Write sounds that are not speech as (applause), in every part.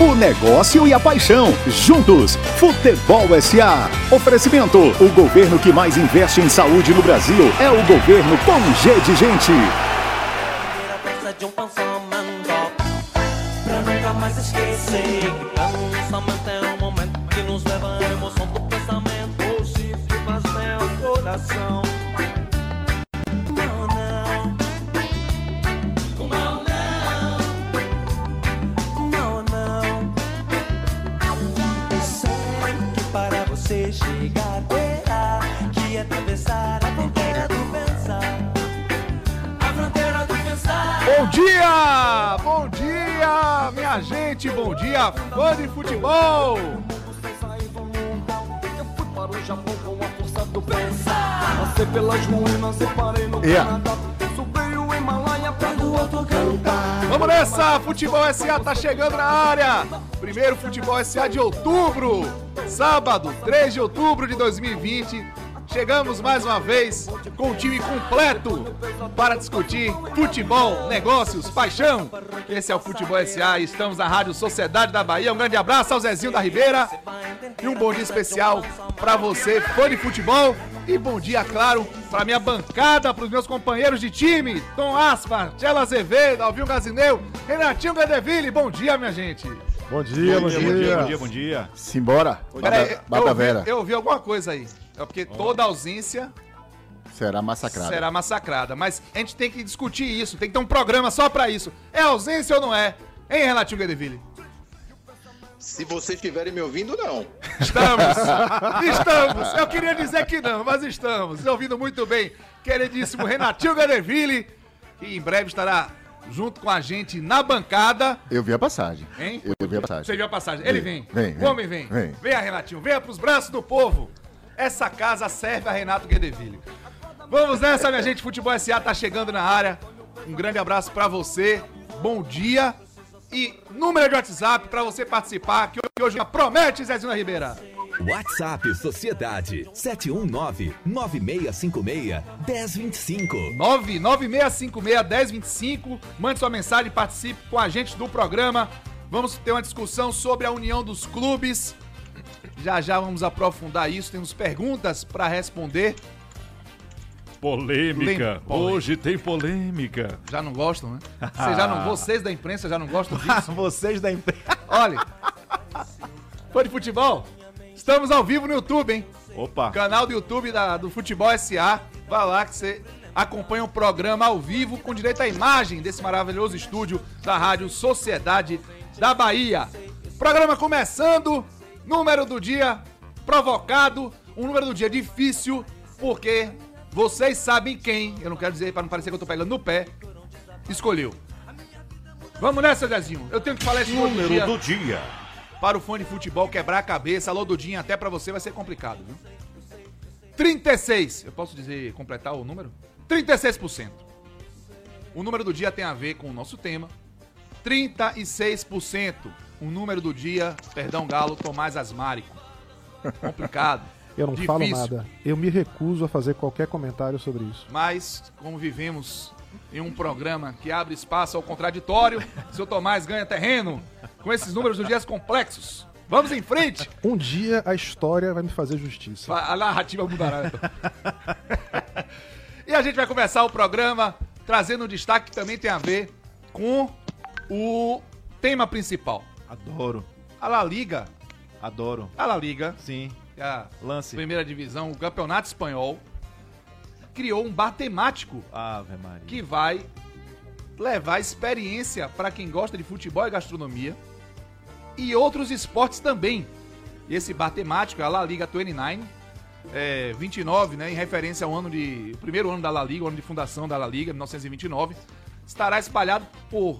O negócio e a paixão. Juntos. Futebol SA. Oferecimento. O governo que mais investe em saúde no Brasil é o governo com G de gente. de um pensamento Pra dia! Bom dia, minha gente! Bom dia, fã de futebol! Yeah. Cantar Vamos nessa! Futebol SA tá chegando na área! Primeiro Futebol SA de outubro! Sábado, 3 de outubro de 2020. Chegamos mais uma vez com o time completo para discutir futebol, negócios, paixão. Esse é o Futebol SA estamos na Rádio Sociedade da Bahia. Um grande abraço ao Zezinho da Ribeira e um bom dia especial para você, fã de futebol. E bom dia, claro, para minha bancada, para os meus companheiros de time, Tom Aspa, Tchela Azevedo, Alvinho Gazineu, Renatinho Gadeville. Bom dia, minha gente. Bom dia, bom, dia, bom dia, bom dia, bom dia. Simbora. Peraí, eu, Vera. eu ouvi alguma coisa aí. É porque toda ausência Será massacrada. será massacrada. Mas a gente tem que discutir isso, tem que ter um programa só pra isso. É ausência ou não é? Hein, Renatinho Gadeville? Se vocês estiverem me ouvindo, não. Estamos! (laughs) estamos! Eu queria dizer que não, mas estamos. Ouvindo muito bem, queridíssimo Renatinho Gadeville, que em breve estará junto com a gente na bancada. Eu vi a passagem. Hein? Eu vi a passagem. Você viu a passagem? Ele vem. Vem, O vem, homem vem. vem. Venha, Renatinho. Venha pros braços do povo. Essa casa serve a Renato Guedeville. Vamos nessa, minha gente. Futebol SA tá chegando na área. Um grande abraço pra você. Bom dia. E número de WhatsApp pra você participar, que hoje promete, Zezinho da Ribeira. WhatsApp Sociedade 719-9656-1025. 996561025. Mande sua mensagem e participe com a gente do programa. Vamos ter uma discussão sobre a união dos clubes. Já já vamos aprofundar isso. Temos perguntas para responder. Polêmica. Lem- polêmica. Hoje tem polêmica. Já não gostam, né? Vocês, já não, (laughs) vocês da imprensa já não gostam disso? (laughs) Vocês da imprensa. (laughs) Olha, fã de futebol, estamos ao vivo no YouTube, hein? Opa. Canal do YouTube da- do Futebol SA. Vai lá que você acompanha o programa ao vivo com direito à imagem desse maravilhoso estúdio da Rádio Sociedade da Bahia. Programa começando, número do dia provocado, um número do dia difícil, porque vocês sabem quem, eu não quero dizer para não parecer que eu tô pegando no pé, escolheu. Vamos nessa, Zezinho. Eu tenho que falar esse número do dia do dia. para o fã de futebol quebrar a cabeça. Alô, Dudinho, até pra você vai ser complicado, viu? 36. Eu posso dizer, completar o número? 36%. O número do dia tem a ver com o nosso tema. 36%. O número do dia, perdão, Galo, Tomás Asmárico. Complicado. (laughs) Eu não falo difícil. nada. Eu me recuso a fazer qualquer comentário sobre isso. Mas, como vivemos em um programa que abre espaço ao contraditório, seu Tomás ganha terreno com esses números do dias complexos. Vamos em frente! Um dia a história vai me fazer justiça. A narrativa mudará. então. (laughs) e a gente vai começar o programa trazendo um destaque que também tem a ver com o tema principal. Adoro. A La Liga, Adoro. a La Liga, Sim. é a Lance. primeira divisão, o campeonato espanhol, criou um bar temático Ave Maria. que vai levar experiência para quem gosta de futebol e gastronomia e outros esportes também. E esse bar temático é a La Liga 29, é, 29, né, em referência ao ano de primeiro ano da La Liga, o ano de fundação da La Liga, 1929, estará espalhado por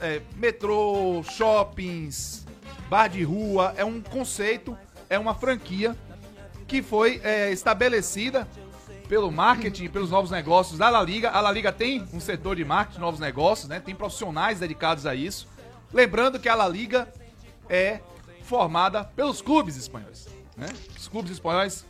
é, metrô, shoppings, bar de rua. É um conceito, é uma franquia que foi é, estabelecida pelo marketing, pelos novos negócios da La Liga. A La Liga tem um setor de marketing, novos negócios, né? Tem profissionais dedicados a isso. Lembrando que a La Liga é formada pelos clubes espanhóis, né? Os clubes espanhóis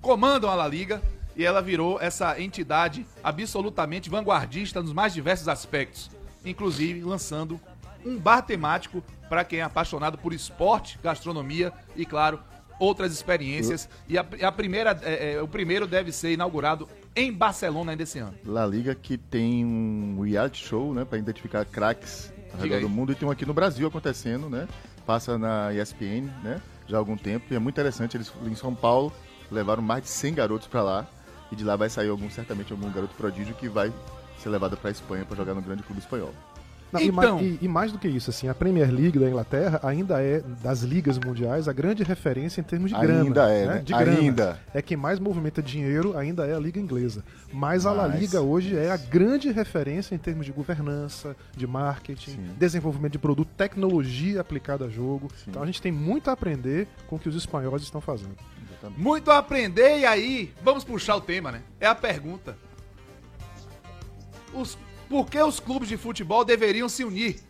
comandam a La Liga e ela virou essa entidade absolutamente vanguardista nos mais diversos aspectos, inclusive lançando um bar temático para quem é apaixonado por esporte, gastronomia e, claro, outras experiências. E a, a primeira, é, é, o primeiro deve ser inaugurado em Barcelona ainda esse ano. La Liga que tem um reality show, né, para identificar craques ao redor do mundo e tem um aqui no Brasil acontecendo, né? Passa na ESPN, né? Já há algum tempo e é muito interessante. Eles em São Paulo levaram mais de 100 garotos para lá e de lá vai sair algum certamente algum garoto prodígio que vai ser levado para Espanha para jogar no grande clube espanhol. Não, e Então- e, e mais do que isso, assim, a Premier League da Inglaterra ainda é, das ligas mundiais, a grande referência em termos de grana. Ainda é, né? De grana. Ainda. É quem mais movimenta dinheiro, ainda é a Liga Inglesa. Mas a La Mas- Liga hoje é a grande referência em termos de governança, de marketing, Sim. desenvolvimento de produto, tecnologia aplicada a jogo. Então a gente tem muito a aprender com o que os espanhóis estão fazendo. Muito a aprender, e aí, vamos puxar o tema, né? É a pergunta. Os, por que os clubes de futebol deveriam se unir?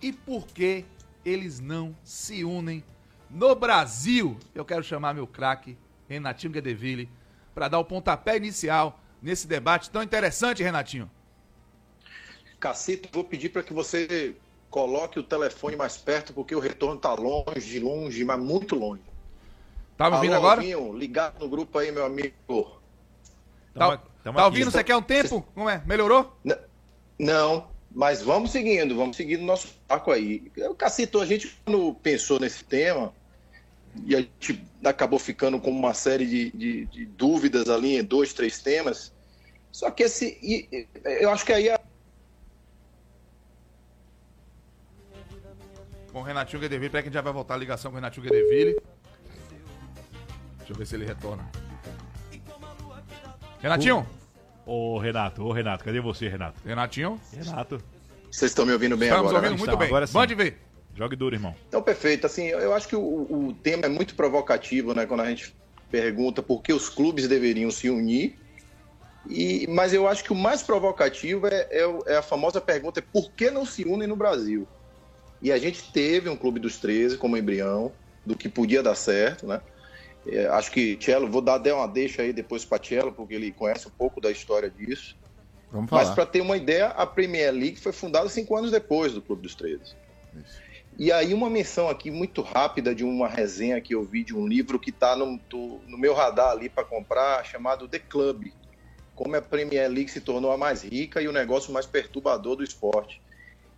E por que eles não se unem no Brasil? Eu quero chamar meu craque, Renatinho Guedeville, para dar o pontapé inicial nesse debate tão interessante, Renatinho. Cacito, vou pedir para que você coloque o telefone mais perto, porque o retorno tá longe, longe, mas muito longe. Tá me ouvindo Alô, agora? Ligado no grupo aí, meu amigo. Tá, Tamo- tamo tá aqui. ouvindo? Você quer um tempo? Como é? Melhorou? N- Não, mas vamos seguindo, vamos seguindo o nosso arco aí. Eu, Cacito, a gente quando pensou nesse tema, e a gente acabou ficando com uma série de, de- de dúvidas ali em dois, três temas. Só que esse. e- e- eu acho que aí a Com o Renatinho Guedeville. Peraí que a gente já vai voltar a ligação com o Renatinho Guedeville. Deixa eu ver se ele retorna. Renatinho? Ô, Renato, ô, Renato, cadê você, Renato? Renatinho? Renato, Vocês estão me ouvindo bem Estamos agora? ouvindo né? muito Estamos, bem. agora sim. Mande ver. jogue duro, irmão. Então, perfeito. Assim, eu acho que o, o tema é muito provocativo, né? Quando a gente pergunta por que os clubes deveriam se unir. E, mas eu acho que o mais provocativo é, é é a famosa pergunta: por que não se unem no Brasil? E a gente teve um clube dos 13 como embrião, do que podia dar certo, né? É, acho que Cello, vou dar até uma deixa aí depois para Cello, porque ele conhece um pouco da história disso. Vamos Mas falar. para ter uma ideia, a Premier League foi fundada cinco anos depois do Clube dos 13. E aí uma menção aqui muito rápida de uma resenha que eu vi de um livro que está no, no meu radar ali para comprar, chamado The Club. Como a Premier League se tornou a mais rica e o negócio mais perturbador do esporte.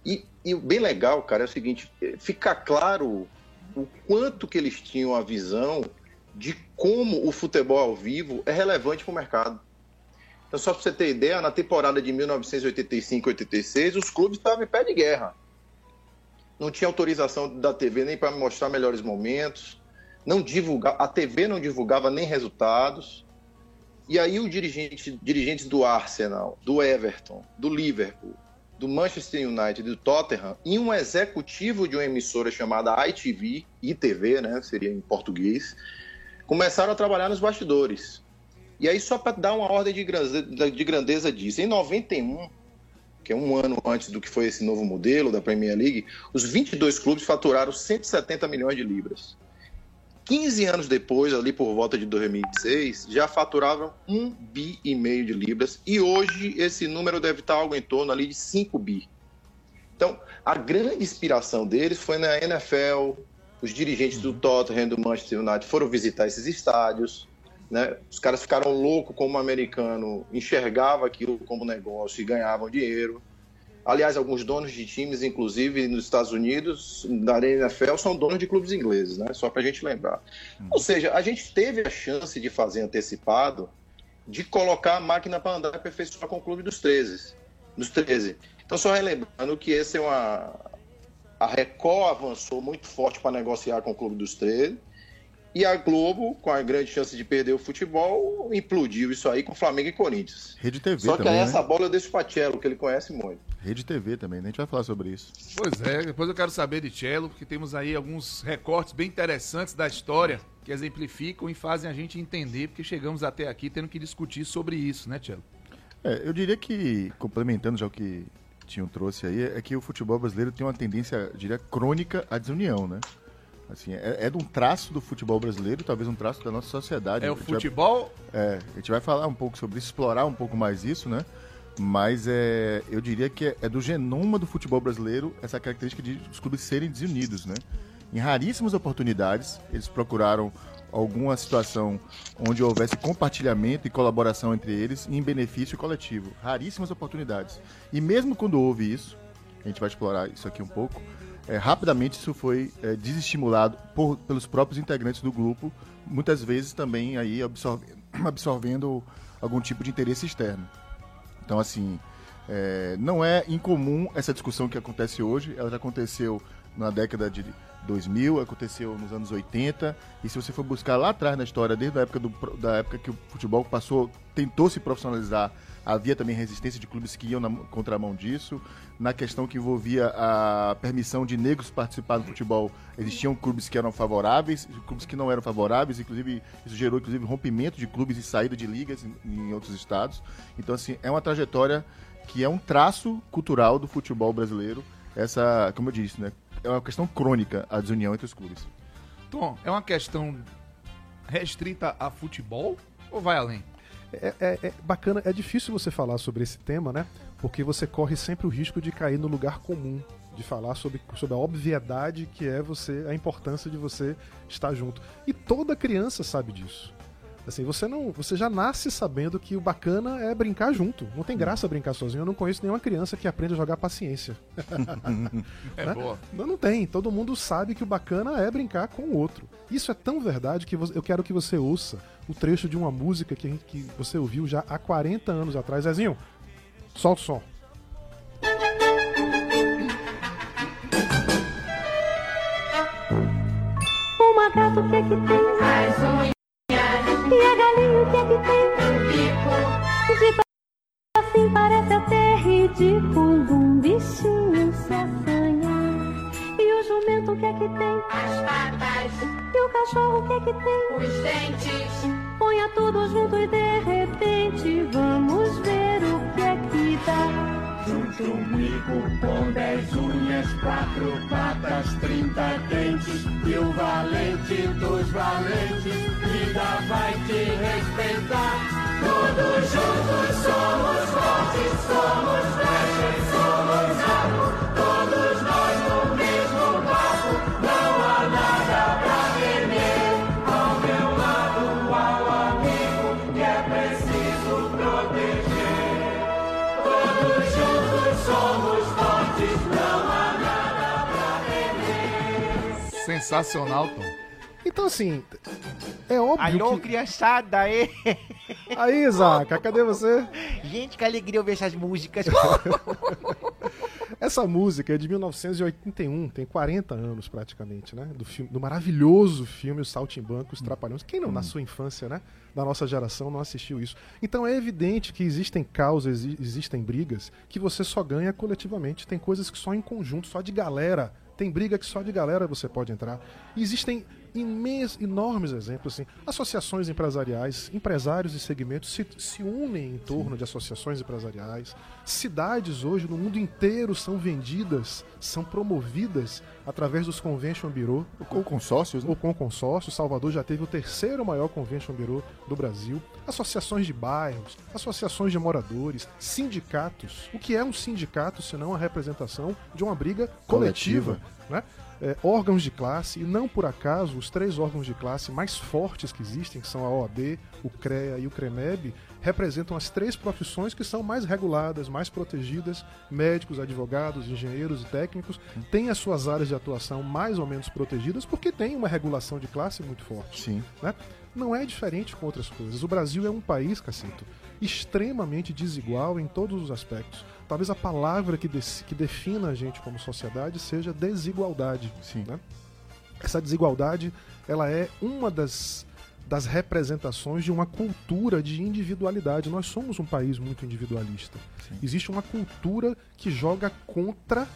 E, e o bem legal, cara, é o seguinte, eh, fica claro o quanto que eles tinham a visão de como o futebol ao vivo é relevante para o mercado. Então, só para você ter ideia, na temporada de 1985-86, os clubes estavam em pé de guerra. Não tinha autorização da TV nem para mostrar melhores momentos. Não divulga, a TV não divulgava nem resultados. E aí o dirigente, dirigentes do Arsenal, do Everton, do Liverpool, do Manchester United, do Tottenham, e um executivo de uma emissora chamada ITV, ITV, né, seria em português, começaram a trabalhar nos bastidores. E aí, só para dar uma ordem de grandeza, de grandeza disso, em 91, que é um ano antes do que foi esse novo modelo da Premier League, os 22 clubes faturaram 170 milhões de libras. 15 anos depois, ali por volta de 2006, já faturavam 1 bi e meio de libras e hoje esse número deve estar algo em torno ali de 5 bi. Então, a grande inspiração deles foi na NFL, os dirigentes do Tottenham, do Manchester United foram visitar esses estádios, né? Os caras ficaram loucos como o americano enxergava aquilo como negócio e ganhavam dinheiro. Aliás, alguns donos de times, inclusive nos Estados Unidos, da NFL, são donos de clubes ingleses, né? Só para a gente lembrar. Ou seja, a gente teve a chance de fazer antecipado, de colocar a máquina para andar e aperfeiçoar com o clube dos 13. Dos 13. Então, só relembrando que esse é uma. A Record avançou muito forte para negociar com o clube dos 13. E a Globo, com a grande chance de perder o futebol, implodiu isso aí com Flamengo e Corinthians. Rede TV Só que também, aí essa né? bola eu deixo para Cello, que ele conhece muito. Rede TV também, né? A gente vai falar sobre isso. Pois é, depois eu quero saber de Cello, porque temos aí alguns recortes bem interessantes da história que exemplificam e fazem a gente entender, porque chegamos até aqui tendo que discutir sobre isso, né, Cello? É, eu diria que, complementando já o que Tinho trouxe aí, é que o futebol brasileiro tem uma tendência, diria, crônica à desunião, né? Assim, é, é de um traço do futebol brasileiro, talvez um traço da nossa sociedade. É o gente vai- futebol É, a gente vai falar um pouco sobre isso, explorar um pouco mais isso, né? Mas é, eu diria que é, é do genoma do futebol brasileiro essa característica de os clubes serem desunidos, né? Em raríssimas oportunidades, eles procuraram alguma situação onde houvesse compartilhamento e colaboração entre eles em benefício coletivo. Raríssimas oportunidades. E mesmo quando houve isso, a gente vai explorar isso aqui um pouco, é, rapidamente isso foi é, desestimulado por, pelos próprios integrantes do grupo, muitas vezes também aí absorvendo, (clears throat) absorvendo algum tipo de interesse externo. Então, assim, é, não é incomum essa discussão que acontece hoje, ela já aconteceu na década de 2000, aconteceu nos anos 80, e se você for buscar lá atrás na história, desde a época, do, da época que o futebol passou, tentou se profissionalizar, havia também resistência de clubes que iam na contramão disso. Na questão que envolvia a permissão de negros participar do futebol, existiam clubes que eram favoráveis, clubes que não eram favoráveis, inclusive isso gerou inclusive rompimento de clubes e saída de ligas em, em outros estados. Então assim, é uma trajetória que é um traço cultural do futebol brasileiro. Essa, como eu disse, né, é uma questão crônica a desunião entre os clubes. Tom, é uma questão restrita a futebol ou vai além? É, é- é bacana, é difícil você falar sobre esse tema, né? Porque você corre sempre o risco de cair no lugar comum, de falar sobre, sobre a obviedade que é você, a importância de você estar junto. E toda criança sabe disso. Assim, você não, você já nasce sabendo que o bacana é brincar junto. Não tem graça brincar sozinho. Eu não conheço nenhuma criança que aprende a jogar paciência. (laughs) É né? boa. Não, não tem. Todo mundo sabe que o bacana é brincar com o outro. Isso é tão verdade que eu quero que você ouça o trecho de uma música que, a gente- que você ouviu já há 40 anos atrás. Zezinho, solta o som. O macaco o que é que tem? As unhas. E a galinha o que é que tem? Bico. De assim parece até ridículo um bichinho se assanha. E o jumento o que é que tem? As patas. E o cachorro o que é que tem? Os dentes. Ponha tudo junto e de repente vamos ver o que é que dá. Junto comigo com dez unhas, quatro patas, trinta dentes E o valente dos valentes, vida vai te respeitar Todos juntos somos fortes, somos flechas, somos algo Todos nós no mesmo barco, não há nada pra temer Ao meu lado, ao amigo, que é preciso proteger Todos juntos somos fortes, não há nada pra temer. Sensacional, Tom. Então, assim, é óbvio Alô, que... criançada, aí. (laughs) Aí, Zaca, cadê você? Gente, que alegria ouvir essas músicas. (laughs) Essa música é de 1981, tem 40 anos praticamente, né? Do, filme, do maravilhoso filme Os Saltimbancos Trapalhões. Quem não, na sua infância, né? Da nossa geração, não assistiu isso. Então é evidente que existem causas, exi- existem brigas que você só ganha coletivamente. Tem coisas que só em conjunto, só de galera. Tem briga que só de galera você pode entrar. E existem imens, enormes exemplos, assim. Associações empresariais, empresários e segmentos se, se unem em torno de associações empresariais. Cidades hoje no mundo inteiro são vendidas, são promovidas através dos Convention Bureau. Ou consórcios, né? Ou com consórcio. Salvador já teve o terceiro maior Convention Bureau do Brasil. Associações de bairros, associações de moradores, sindicatos. O que é um sindicato senão a representação de uma briga coletiva? Coletiva. né? É, órgãos de classe, e não por acaso os três órgãos de classe mais fortes que existem, que são a OAB, o CREA e o CREMEB, representam as três profissões que são mais reguladas, mais protegidas. Médicos, advogados, engenheiros e técnicos têm as suas áreas de atuação mais ou menos protegidas porque tem uma regulação de classe muito forte. Sim. Né? Não é diferente com outras coisas. O Brasil é um país, Cacito, extremamente desigual em todos os aspectos. Talvez a palavra que, des- que defina a gente como sociedade seja desigualdade. Sim. Né? Essa desigualdade ela é uma das, das representações de uma cultura de individualidade. Nós somos um país muito individualista. Existe uma cultura que joga contra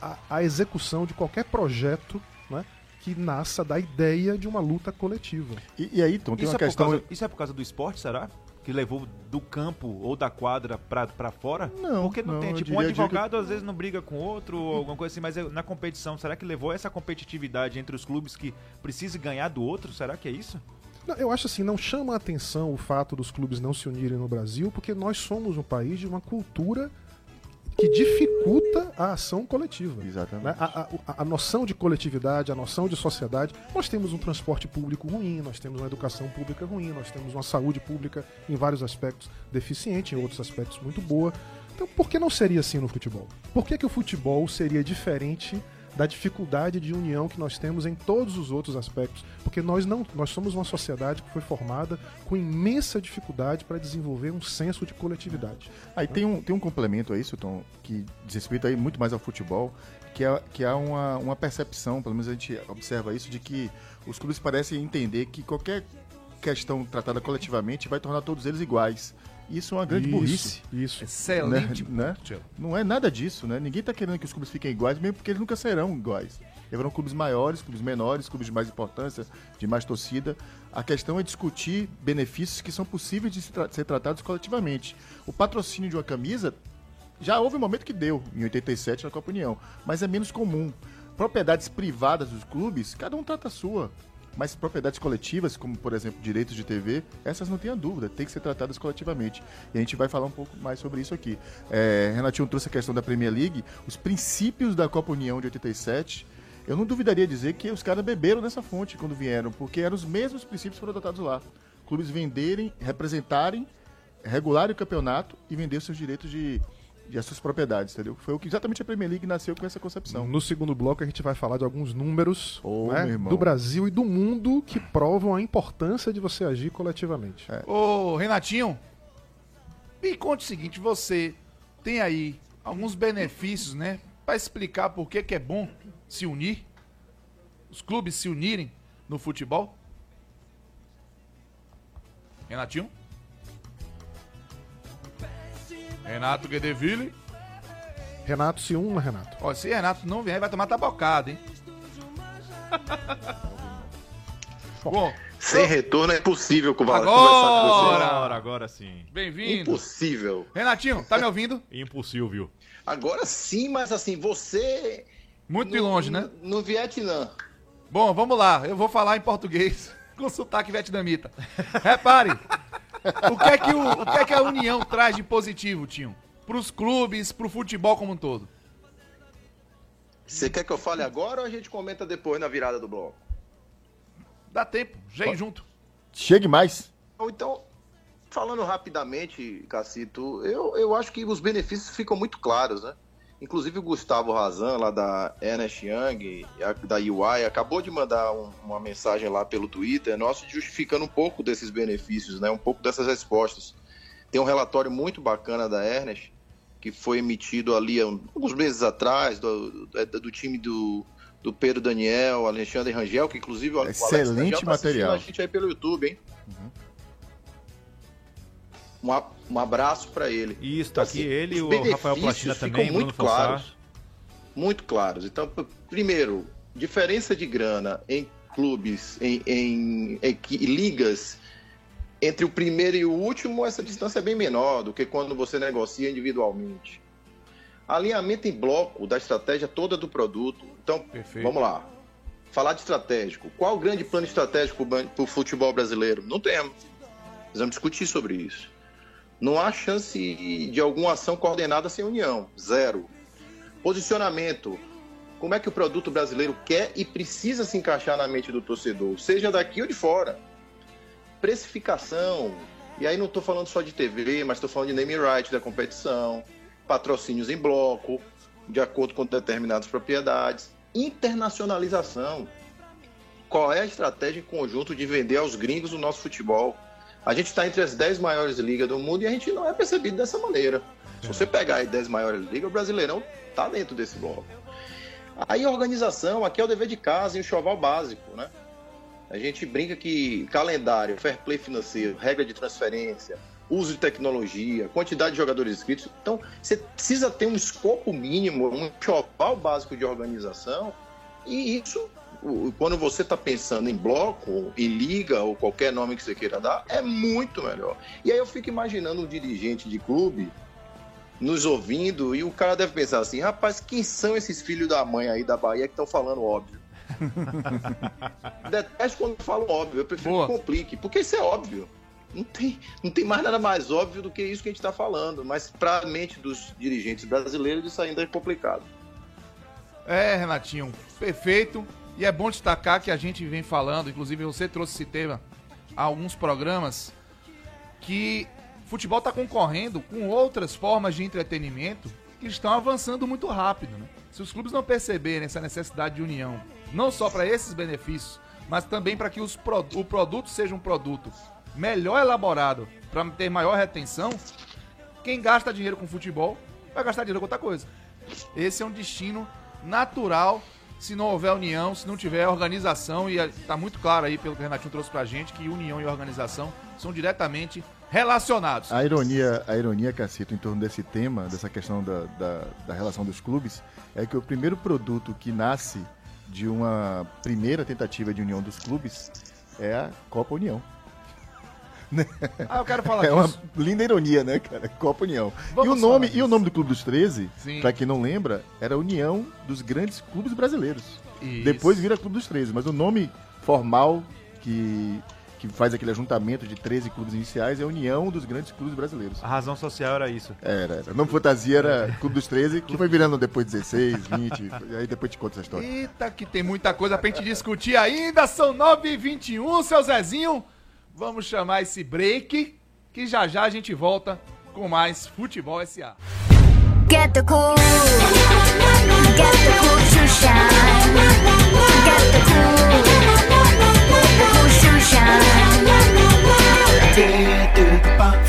a, a execução de qualquer projeto né, que nasça da ideia de uma luta coletiva. E, e aí, então, tem Isso uma é, por questão. causa, isso é por causa do esporte, será? Que levou do campo ou da quadra pra, pra fora? Não, Porque não, não, tem. Tipo, um advogado às vezes não briga com outro ou alguma coisa assim, mas é- na competição, será que levou essa competitividade entre os clubes que precisa ganhar do outro? Será que é isso? Não, eu acho assim, não chama a atenção o fato dos clubes não se unirem no Brasil, porque nós somos um país de uma cultura que dificulta a ação coletiva. Exatamente. né? A, a- a- a noção de coletividade, a noção de sociedade. Nós temos um transporte público ruim, nós temos uma educação pública ruim, nós temos uma saúde pública em vários aspectos deficiente, em outros aspectos muito boa. Então, por que não seria assim no futebol? Por que, que o futebol seria diferente da dificuldade de união que nós temos em todos os outros aspectos? Porque nós não, nós somos uma sociedade que foi formada com imensa dificuldade para desenvolver um senso de coletividade. Aí tem um, tem um complemento a isso, Tom, que diz respeito aí muito mais ao futebol, que é, que há uma, uma percepção, pelo menos a gente observa isso, de que os clubes parecem entender que qualquer questão tratada coletivamente vai tornar todos eles iguais. Isso é uma grande Isso, burrice. Isso. Excelente. Né? ponto, Não é nada disso, né? Ninguém tá querendo que os clubes fiquem iguais, mesmo porque eles nunca serão iguais. Haverão clubes maiores, clubes menores, clubes de mais importância, de mais torcida. A questão é discutir benefícios que são possíveis de ser tratados coletivamente. O patrocínio de uma camisa já houve um momento que deu, em 87, na Copa União, mas é menos comum. Propriedades privadas dos clubes, cada um trata a sua. Mas propriedades coletivas, como por exemplo direitos de TV, essas não tenha dúvida, tem que ser tratadas coletivamente. E a gente vai falar um pouco mais sobre isso aqui. É, Renatinho trouxe a questão da Premier League, os princípios da Copa União de 87. Eu não duvidaria dizer que os caras beberam nessa fonte quando vieram, porque eram os mesmos princípios que foram adotados lá. Clubes venderem, representarem, regularem o campeonato e vender seus direitos de, de as suas propriedades, entendeu? Foi o que exatamente a Premier League nasceu com essa concepção. No segundo bloco a gente vai falar de alguns números Ô, né, do Brasil e do mundo que provam a importância de você agir coletivamente. Ô, Renatinho, me conte o seguinte, você tem aí alguns benefícios, né? Pra explicar por que, que é bom se unir, os clubes se unirem no futebol? Renatinho? Renato Guedeville? Renato se uma, Renato. Ó, se Renato não vier, vai tomar tabocada, hein? (laughs) Bom, Sem retorno é impossível com o Agora! Agora, agora sim. bem-vindo. Impossível. Renatinho, tá me ouvindo? (laughs) Impossível. Agora sim, mas assim, você. Muito de no- longe, né? No Vietnã. Bom, vamos lá. Eu vou falar em português (laughs) com sotaque vietnamita. Repare, o que, é que o, o que é que a União traz de positivo, Tinho? Pros clubes, pro futebol como um todo. Você quer que eu fale agora ou a gente comenta depois na virada do bloco? Dá tempo, já junto. Chegue mais. Ou então, falando rapidamente, Cacito, eu, eu acho que os benefícios ficam muito claros, né? Inclusive o Gustavo Razan, lá da Ernest Young, da UI, acabou de mandar um- uma mensagem lá pelo Twitter, nosso, justificando um pouco desses benefícios, né? Um pouco dessas respostas. Tem um relatório muito bacana da Ernest, que foi emitido ali alguns meses atrás, do, do, do time do, do Pedro Daniel, Alexandre Rangel, que inclusive o Alex Excelente Rangel tá material. a gente aí pelo YouTube, hein? Um, um abraço para ele. Isso, tá Assim, aqui ele, os o Rafael Platina também, Bruno muito Fossar. claros. Muito claros. Então, primeiro, diferença de grana em clubes, em, em equi- ligas, entre o primeiro e o último, essa distância é bem menor do que quando você negocia individualmente. Alinhamento em bloco da estratégia toda do produto. Então, Perfeito. vamos lá. Falar de estratégico. Qual o grande plano estratégico para o futebol brasileiro? Não temos. Precisamos discutir sobre isso. Não há chance de alguma ação coordenada sem união. Zero. Posicionamento. Como é que o produto brasileiro quer e precisa se encaixar na mente do torcedor, seja daqui ou de fora? Precificação. E aí não estou falando só de TV, mas estou falando de name right da competição, patrocínios em bloco, de acordo com determinadas propriedades, internacionalização. Qual é a estratégia em conjunto de vender aos gringos o nosso futebol? A gente está entre as 10 maiores ligas do mundo e a gente não é percebido dessa maneira. Se você pegar as 10 maiores ligas, o Brasileirão está dentro desse bloco. Aí a organização, aqui é o dever de casa e o choval básico, né? A gente brinca que calendário, fair play financeiro, regra de transferência, uso de tecnologia, quantidade de jogadores inscritos. Então, você precisa ter um escopo mínimo, um choval básico de organização. E isso, quando você está pensando em bloco, em liga ou qualquer nome que você queira dar, é muito melhor. E aí eu fico imaginando um dirigente de clube nos ouvindo e o cara deve pensar assim, rapaz, quem são esses filhos da mãe aí da Bahia que estão falando óbvio? (laughs) Detesto quando falam óbvio, eu prefiro que complique, porque isso é óbvio. Não tem, não tem mais nada mais óbvio do que isso que a gente está falando, mas para a mente dos dirigentes brasileiros isso ainda é complicado. É, Renatinho, perfeito. E é bom destacar que a gente vem falando, inclusive você trouxe esse tema a alguns programas, que futebol está concorrendo com outras formas de entretenimento que estão avançando muito rápido. Né? Se os clubes não perceberem essa necessidade de união, não só para esses benefícios, mas também para que os o produto seja um produto melhor elaborado, para ter maior retenção, quem gasta dinheiro com futebol vai gastar dinheiro com outra coisa. Esse é um destino natural se não houver união, se não tiver organização, e está muito claro aí pelo que o Renatinho trouxe pra gente, que união e organização são diretamente relacionados. A ironia, a ironia, Cacito, em torno desse tema, dessa questão da, da, da relação dos clubes, é que o primeiro produto que nasce de uma primeira tentativa de união dos clubes é a Copa União. Ah, eu quero falar É uma disso. linda ironia, né, cara? Copa União. Vamos e o nome, e o nome do Clube dos 13, Sim. pra quem não lembra, era União dos Grandes Clubes Brasileiros. Isso. Depois vira Clube dos 13, mas o nome formal que que faz aquele ajuntamento de 13 clubes iniciais é a União dos Grandes Clubes Brasileiros. A razão social era isso. Era, era. O nome fantasia era Clube dos 13, que foi virando depois 16, 20, e aí depois te conto essa história. Eita, que tem muita coisa pra gente discutir ainda. São 9h21, seu Zezinho. Vamos chamar esse break, que já já a gente volta com mais Futebol SA. Get the cool. Get the cool to shine. Get the cool. The cool to shine.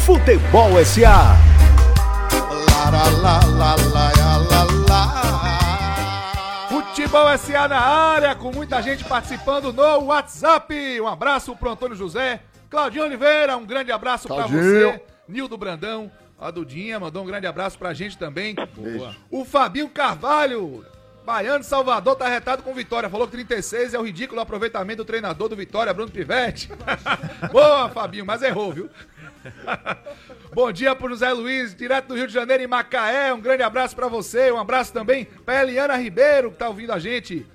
Futebol SA. Futebol SA na área, com muita gente participando no WhatsApp. Um abraço pro Antônio José. Claudinho Oliveira, um grande abraço pra Claudinho. você. Nildo Brandão, a Dudinha, mandou um grande abraço pra gente também. Beijo. O Fabinho Carvalho, Baiano de Salvador, tá retado com vitória. Falou que 36 é o ridículo aproveitamento do treinador do Vitória, Bruno Pivete. (laughs) Boa, Fabinho, mas errou, viu? (laughs) Bom dia pro José Luiz, direto do Rio de Janeiro, em Macaé. Um grande abraço pra você. Um abraço também pra Eliana Ribeiro, que tá ouvindo a gente.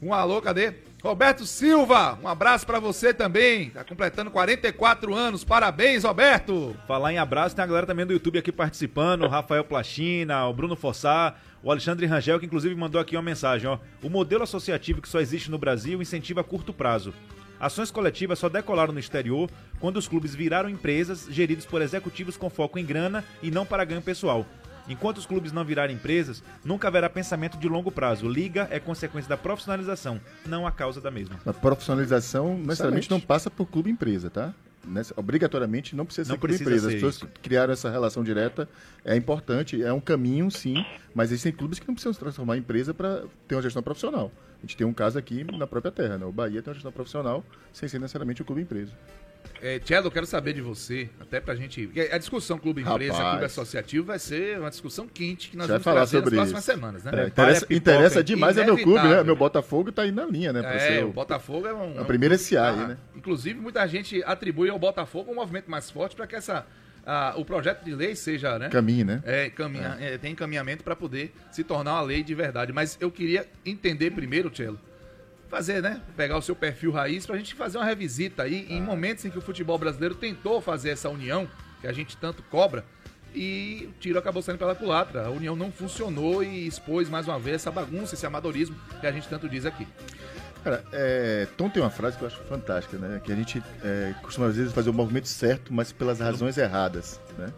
Um alô, cadê? Roberto Silva, um abraço pra você também. Tá completando 44 anos. Parabéns, Roberto. Falar em abraço, tem a galera também do YouTube aqui participando, o Rafael Plachina, o Bruno Fossá, o Alexandre Rangel, que inclusive mandou aqui uma mensagem, ó. O modelo associativo que só existe no Brasil incentiva a curto prazo. Ações coletivas só decolaram no exterior quando os clubes viraram empresas geridos por executivos com foco em grana e não para ganho pessoal. Enquanto os clubes não virarem empresas, nunca haverá pensamento de longo prazo. Liga é consequência da profissionalização, não a causa da mesma. A profissionalização necessariamente não passa por clube empresa, tá? Nessa- obrigatoriamente não precisa ser Não clube precisa empresa. As ser pessoas isso. que criaram essa relação direta é importante, é um caminho, sim, mas existem clubes que não precisam se transformar em empresa para ter uma gestão profissional. A gente tem um caso aqui na própria terra, né? O Bahia tem uma gestão profissional sem ser necessariamente o clube empresa. É, Tchelo, eu quero saber de você, até pra gente. A discussão clube-empresa, clube associativo vai ser uma discussão quente que nós vamos falar sobre nas isso. próximas semanas, né? É, interessa, interessa demais é meu clube, né? Meu Botafogo tá aí na linha, né? É, o Botafogo é um. a primeira SA aí, Ah, né? Inclusive, muita gente atribui ao Botafogo um movimento mais forte para que essa, ah, o projeto de lei seja, né? Caminhe, né? É, caminha, é, tem encaminhamento para poder se tornar uma lei de verdade. Mas eu queria entender primeiro, Tchelo, fazer, né? Pegar o seu perfil raiz pra gente fazer uma revisita aí em momentos em que o futebol brasileiro tentou fazer essa união que a gente tanto cobra. E o tiro acabou saindo pela culatra. A união não funcionou e expôs mais uma vez essa bagunça, esse amadorismo que a gente tanto diz aqui. Cara, é, Tom tem uma frase que eu acho fantástica, né? Que a gente é, costuma às vezes fazer o movimento certo, mas pelas razões erradas, né?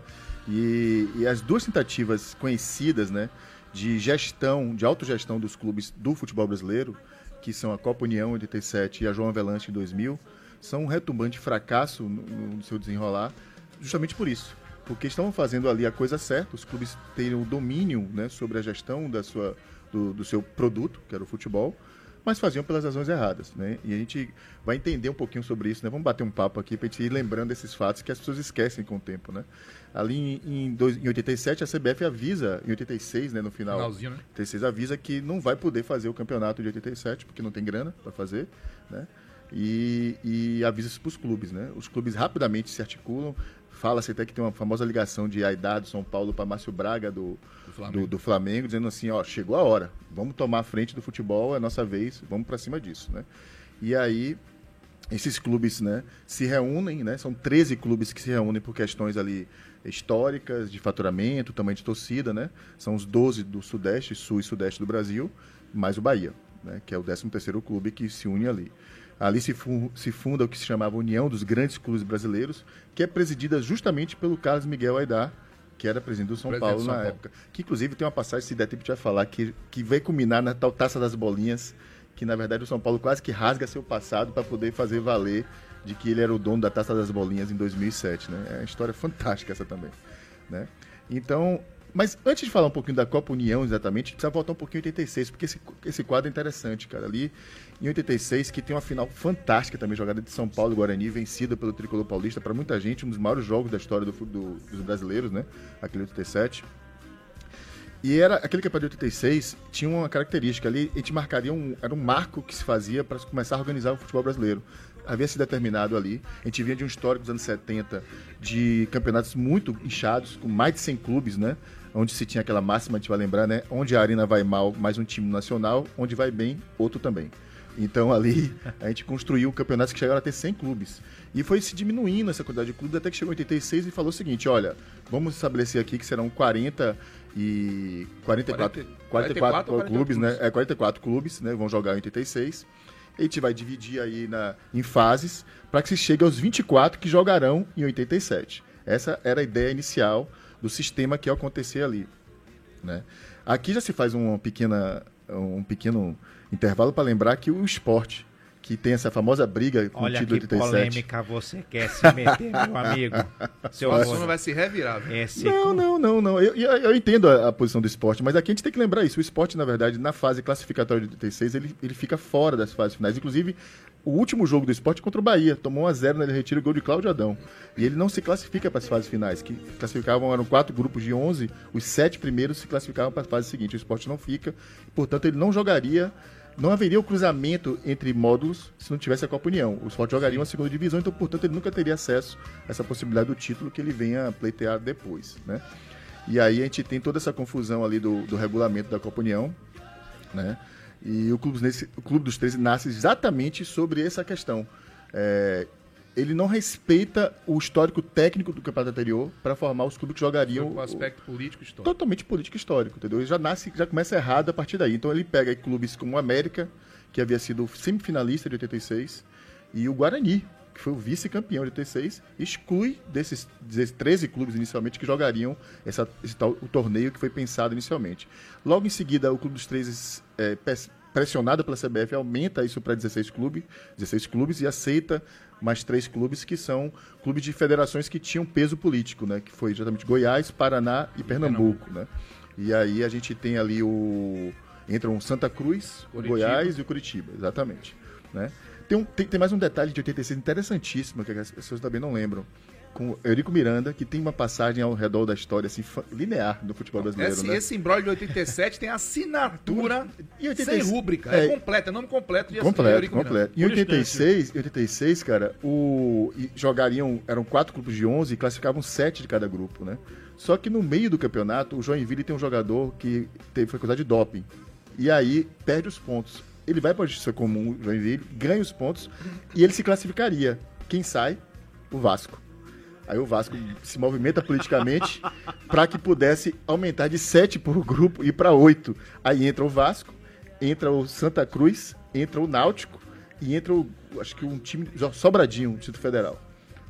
E, e as duas tentativas conhecidas, né? De gestão, de autogestão dos clubes do futebol brasileiro, que são a Copa União 87 e a João Avelanche em 2000, são um retumbante fracasso no, no seu desenrolar, justamente por isso. Porque estavam fazendo ali a coisa certa, os clubes teriam o domínio né, sobre a gestão da sua, do, do seu produto, que era o futebol, mas faziam pelas razões erradas, né? E a gente vai entender um pouquinho sobre isso, né? Vamos bater um papo aqui para gente ir lembrando desses fatos que as pessoas esquecem com o tempo, né? Ali em, em, dois- em 87 a CBF avisa, em 86, né, no final, Finalzinho, né? 86 avisa que não vai poder fazer o campeonato de 87 porque não tem grana para fazer, né? e, e avisa isso para os clubes, né? Os clubes rapidamente se articulam. Fala-se até que tem uma famosa ligação de Aidá do São Paulo para Márcio Braga do, do Flamengo. do Flamengo, dizendo assim, ó, chegou a hora, vamos tomar a frente do futebol, é a nossa vez, vamos para cima disso, né? E aí esses clubes, né, se reúnem, né? São 13 clubes que se reúnem por questões ali históricas, de faturamento, tamanho de torcida, né? São os 12 do Sudeste, Sul e Sudeste do Brasil, mais o Bahia, né, que é o 13º clube que se une ali. Ali se, fu- se funda o que se chamava União dos Grandes Clubes Brasileiros, que é presidida justamente pelo Carlos Miguel Aidar, que era presidente do São Presidente Paulo São na Paulo. época. Que inclusive tem uma passagem, se der tempo, a gente vai falar, que, que vai culminar na tal Taça das Bolinhas, que na verdade o São Paulo quase que rasga seu passado para poder fazer valer de que ele era o dono da Taça das Bolinhas em 2007, né? É uma história fantástica essa também, né? Então, mas antes de falar um pouquinho da Copa União exatamente, a gente precisa voltar um pouquinho em 86, porque esse, esse quadro é interessante, cara. Ali em 86, que tem uma final fantástica também, jogada de São Paulo e Guarani, vencida pelo Tricolor Paulista, para muita gente, um dos maiores jogos da história do do- dos brasileiros, né? Aquele 87. E era aquele campeonato de 86 tinha uma característica ali, a gente marcaria um era um marco que se fazia para começar a organizar o futebol brasileiro. Havia sido determinado ali. A gente vinha de um histórico dos anos 70 de campeonatos muito inchados, com mais de 100 clubes, né? Onde se tinha aquela máxima, a gente vai lembrar, né? Onde a arena vai mal, mais um time nacional, onde vai bem, outro também. Então ali a gente construiu campeonatos que chegaram a ter 100 clubes. E foi se diminuindo essa quantidade de clubes até que chegou em 86 e falou o seguinte: olha, vamos estabelecer aqui que serão 40 e 44, 40, 44, 44 clubes, né? É 44 clubes, né? Vão jogar em 86. A gente vai dividir aí na, em fases para que se chegue aos 24 que jogarão em 87. Essa era a ideia inicial do sistema que ia acontecer ali. Né? Aqui já se faz uma pequena, um pequeno intervalo para lembrar que o esporte, que tem essa famosa briga com o Olha título que 87. polêmica você quer se meter, meu (laughs) amigo. Seu O assunto vai se revirar. Esse Não, não, não, não. Eu, eu, eu entendo a, a posição do esporte, mas aqui a gente tem que lembrar isso. O esporte, na verdade, na fase classificatória de 86, ele, ele fica fora das fases finais. Inclusive, o último jogo do esporte contra o Bahia. Tomou 1x0 no retiro, gol de Cláudio Adão. E ele não se classifica para as fases finais, que classificavam, eram quatro grupos de 11, os sete primeiros se classificavam para a fase seguinte. O esporte não fica, portanto, ele não jogaria. Não haveria o cruzamento entre módulos se não tivesse a Copa União. O esporte jogaria uma segunda divisão, então, portanto, ele nunca teria acesso a essa possibilidade do título que ele venha pleitear depois, né? E aí a gente tem toda essa confusão ali do, do regulamento da Copa União, né? E o Clube, o Clube dos 13 nasce exatamente sobre essa questão. É, ele não respeita o histórico técnico do campeonato anterior para formar os clubes que jogariam O aspecto político histórico. totalmente político histórico, entendeu? Ele já nasce, já começa errado a partir daí. Então ele pega clubes como o América, que havia sido semifinalista de 86, e o Guarani, que foi o vice-campeão de 86, exclui desses, desses 13 clubes inicialmente que jogariam essa, esse tal, o torneio que foi pensado inicialmente. Logo em seguida, o Clube dos 13, é, pes- pressionado pela CBF, aumenta isso para 16 clubes, 16 clubes e aceita mais três clubes que são clubes de federações que tinham peso político, né? Que foi exatamente Goiás, Paraná e Pernambuco, né? E aí a gente tem ali o entram Santa Cruz, Curitiba. Goiás e o Curitiba, exatamente, né? Tem, um- tem, tem mais um detalhe de 86 interessantíssimo que as pessoas também não lembram. Com o Eurico Miranda, que tem uma passagem ao redor da história assim, linear do futebol brasileiro, Esse, né? esse embrólio de 87 tem assinatura E 86 sem rúbrica. É, é. completa, é nome completo de Completo, Eurico Miranda. completo. Em 86, em 86, cara, o jogariam, eram quatro grupos de 11 e classificavam sete de cada grupo, né? Só que no meio do campeonato, o Joinville tem um jogador que teve foi acusado de doping. E aí perde os pontos. Ele vai para a justiça comum, o Joinville, ganha os pontos e ele se classificaria. Quem sai? O Vasco. Aí o Vasco se movimenta politicamente para que pudesse aumentar de 7 por grupo e para 8. Aí entra o Vasco, entra o Santa Cruz, entra o Náutico e entra o, acho que um time sobradinho, o Distrito Federal.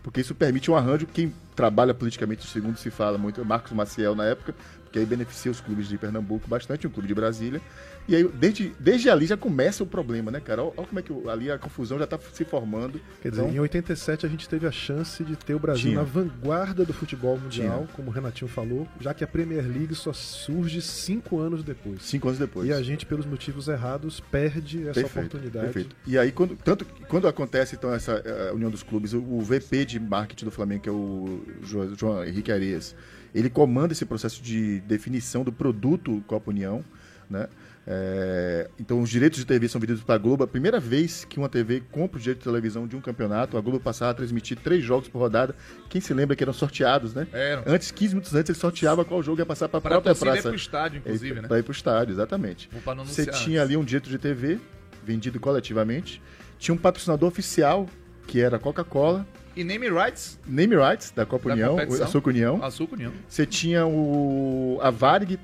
Porque isso permite um arranjo, quem trabalha politicamente, segundo se fala muito, é Marcos Maciel na época, porque aí beneficia os clubes de Pernambuco bastante, um clube de Brasília. E aí, desde, desde ali já começa o problema, né, cara? Olha, como é que o- ali a confusão já está se formando. Quer dizer, Então, em 87 a gente teve a chance de ter o Brasil Tinha. na vanguarda do futebol mundial, como o Renatinho falou, já que a Premier League só surge cinco anos depois. cinco anos depois. E a gente, pelos motivos errados, perde essa oportunidade. Perfeito. E aí, quando, tanto, quando acontece então essa eh, união dos clubes, o, o VP de marketing do Flamengo, que é o Jo- João Henrique Arias, ele comanda esse processo de definição do produto Copa União, né? É, então os direitos de TV são vendidos para a Globo. A primeira vez que uma TV compra o direito de televisão de um campeonato, a Globo passava a transmitir três jogos por rodada. Quem se lembra que eram sorteados, né? Eram. Antes, 15 minutos antes, ele sorteava qual jogo ia passar para a própria torcida ir praça. pro estádio, inclusive, né? Para ir para o estádio, exatamente. Você tinha ali um direito de TV vendido coletivamente. Tinha um patrocinador oficial, que era a Coca-Cola. E name rights Name rights da Copa da União. Açúcar União. Açúcar União. Você tinha o, a Varig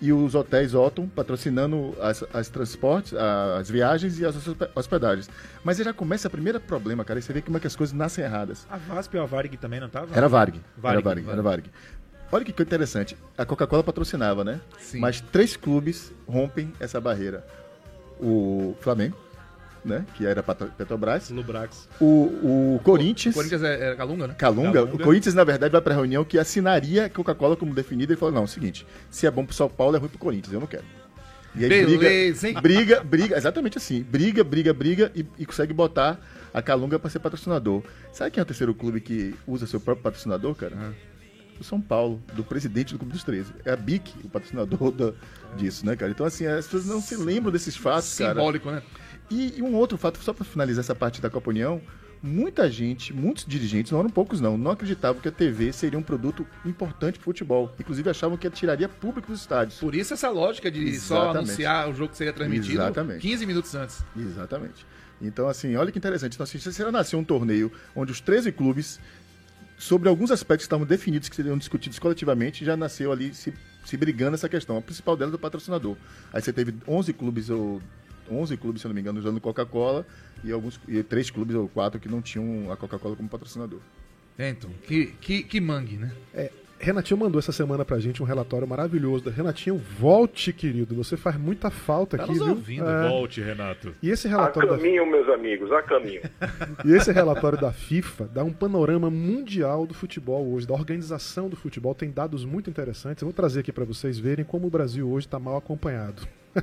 e os hotéis Otton patrocinando as, as transportes, a- as viagens e as hospe- hospedagens. Mas aí já começa o primeiro problema, cara. E você vê como é que as coisas nascem erradas. A VASP e a Varig também não tava? Era Varig. Varig, Era Varig. Era Varig. Olha que interessante. A Coca-Cola patrocinava, né? Sim. Mas três clubes rompem essa barreira. O Flamengo, né? Que era Petrobras. Lubrax. O, o Corinthians. O Corinthians é, é Calunga, né? Calunga, o Corinthians, na verdade, vai pra reunião que assinaria a Coca-Cola como definida e falou: não, é o seguinte, se é bom pro São Paulo, é ruim pro Corinthians, eu não quero. E aí Beleza, hein? briga, briga, briga, exatamente assim, briga, briga, briga e, e consegue botar a Calunga pra ser patrocinador. Sabe quem é o terceiro clube que usa seu próprio patrocinador, cara? O São Paulo, do presidente do Clube dos 13. É a BIC, o patrocinador (laughs) da- disso, né, cara? Então, assim, as pessoas não se lembram desses fatos, cara. Simbólico, né? E, e um outro fato, só para finalizar essa parte da Copa União, muita gente, muitos dirigentes, não eram poucos não, não acreditavam que a TV seria um produto importante para futebol. Inclusive achavam que tiraria público dos estádios. Por isso essa lógica de só Exatamente. anunciar o jogo que seria transmitido Exatamente. 15 minutos antes. Exatamente. Então, assim, olha que interessante. Então, assim, se será nascer um torneio onde os 13 clubes, sobre alguns aspectos que estavam definidos, que seriam discutidos coletivamente, já nasceu ali se, se brigando essa questão. A principal delas é do patrocinador. Aí você teve 11 clubes, ou 11 clubes, se não me engano, usando Coca-Cola, e alguns e três clubes ou quatro que não tinham a Coca-Cola como patrocinador. É, então, que, que, que mangue, né? É, Renatinho mandou essa semana pra gente um relatório maravilhoso. da Renatinho, volte, querido. Você faz muita falta Tá aqui, nos viu? ouvindo. É. Volte, Renato. E esse A relatório da caminho, meus amigos, a caminho. (laughs) E esse relatório da FIFA dá um panorama mundial do futebol hoje, da organização do futebol. Tem dados muito interessantes. Eu vou trazer aqui para vocês verem como o Brasil hoje está mal acompanhado. (laughs)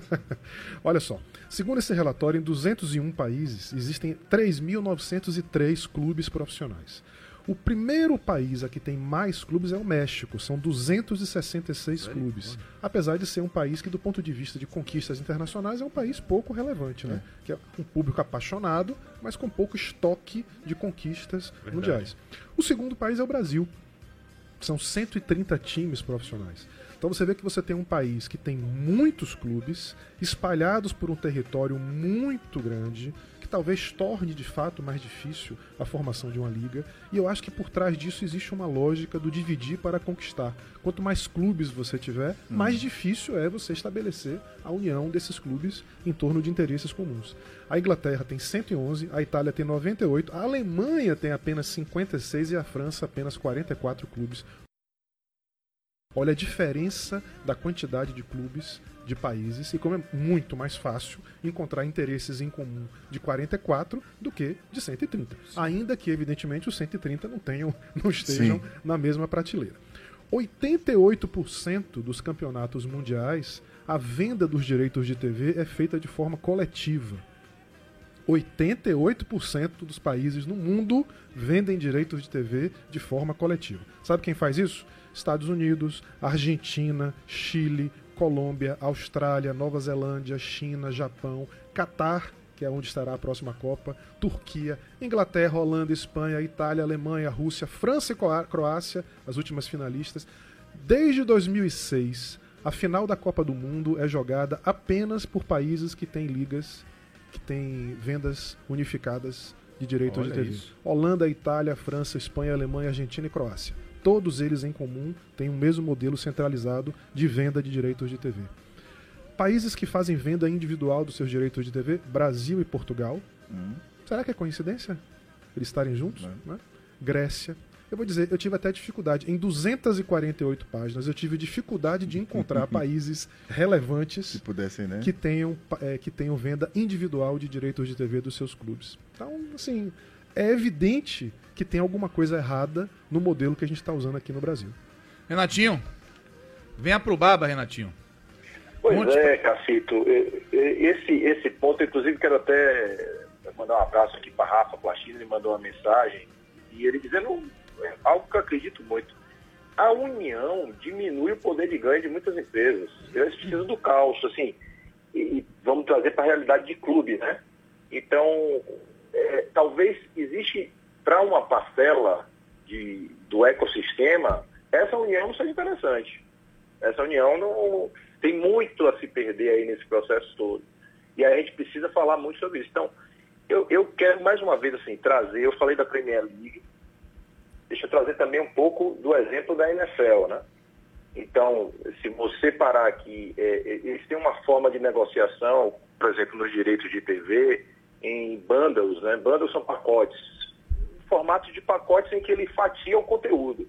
Olha só, segundo esse relatório, em 201 países existem 3.903 clubes profissionais. O primeiro país a que tem mais clubes é o México, são 266 clubes. Apesar de ser um país que, do ponto de vista de conquistas internacionais, é um país pouco relevante, né? Que é um público apaixonado, mas com pouco estoque de conquistas Verdade. mundiais. O segundo país é o Brasil. São 130 times profissionais. Então você vê que você tem um país que tem muitos clubes espalhados por um território muito grande, talvez torne de fato mais difícil a formação de uma liga. E eu acho que por trás disso existe uma lógica do dividir para conquistar. Quanto mais clubes você tiver, mais difícil é você estabelecer a união desses clubes em torno de interesses comuns. A Inglaterra tem 111, a Itália tem 98, a Alemanha tem apenas 56 e a França apenas 44 clubes. Olha a diferença da quantidade de clubes de países e como é muito mais fácil encontrar interesses em comum de 44 do que de 130. Ainda que, evidentemente, os 130 não, tenham, (laughs) não estejam Sim. na mesma prateleira. 88% dos campeonatos mundiais, a venda dos direitos de TV é feita de forma coletiva. 88% dos países no mundo vendem direitos de TV de forma coletiva. Sabe quem faz isso? Estados Unidos, Argentina, Chile, Colômbia, Austrália, Nova Zelândia, China, Japão, Catar, que é onde estará a próxima Copa, Turquia, Inglaterra, Holanda, Espanha, Itália, Alemanha, Rússia, França e Croá- Croácia, as últimas finalistas. Desde 2006, a final da Copa do Mundo é jogada apenas por países que têm ligas que têm vendas unificadas de direitos Olha de TV. isso. Holanda, Itália, França, Espanha, Alemanha, Argentina e Croácia. Todos eles em comum têm o mesmo modelo centralizado de venda de direitos de TV. Países que fazem venda individual dos seus direitos de TV, Brasil e Portugal. Será que é coincidência eles estarem juntos? né? Grécia. Eu vou dizer, eu tive até dificuldade. Em 248 páginas, eu tive dificuldade de encontrar (laughs) países relevantes Se pudessem, né? que tenham, é, que tenham venda individual de direitos de TV dos seus clubes. Então, assim, é evidente que tem alguma coisa errada no modelo que a gente está usando aqui no Brasil. Renatinho, venha pro Baba, Renatinho. Pois Conte é, Cacito. E- e- Esse, esse ponto, inclusive, quero até mandar um abraço aqui para Rafa Plachina, ele mandou uma mensagem e ele dizendo é, algo que eu acredito muito. A união diminui o poder de ganho de muitas empresas. Eles precisam do caos, assim. e vamos trazer para a realidade de clube, né? Então, é, talvez existe para uma parcela de, do ecossistema, essa união seja interessante. Essa união não tem muito a se perder aí nesse processo todo. E a gente precisa falar muito sobre isso. Então, eu, eu quero mais uma vez assim trazer, eu falei da Premier League, deixa eu trazer também um pouco do exemplo da NFL, né? Então, se você parar aqui, é, é, eles têm uma forma de negociação, por exemplo, nos direitos de TV, em bundles, né? Bundles são pacotes, formatos de pacotes em que ele fatia o conteúdo.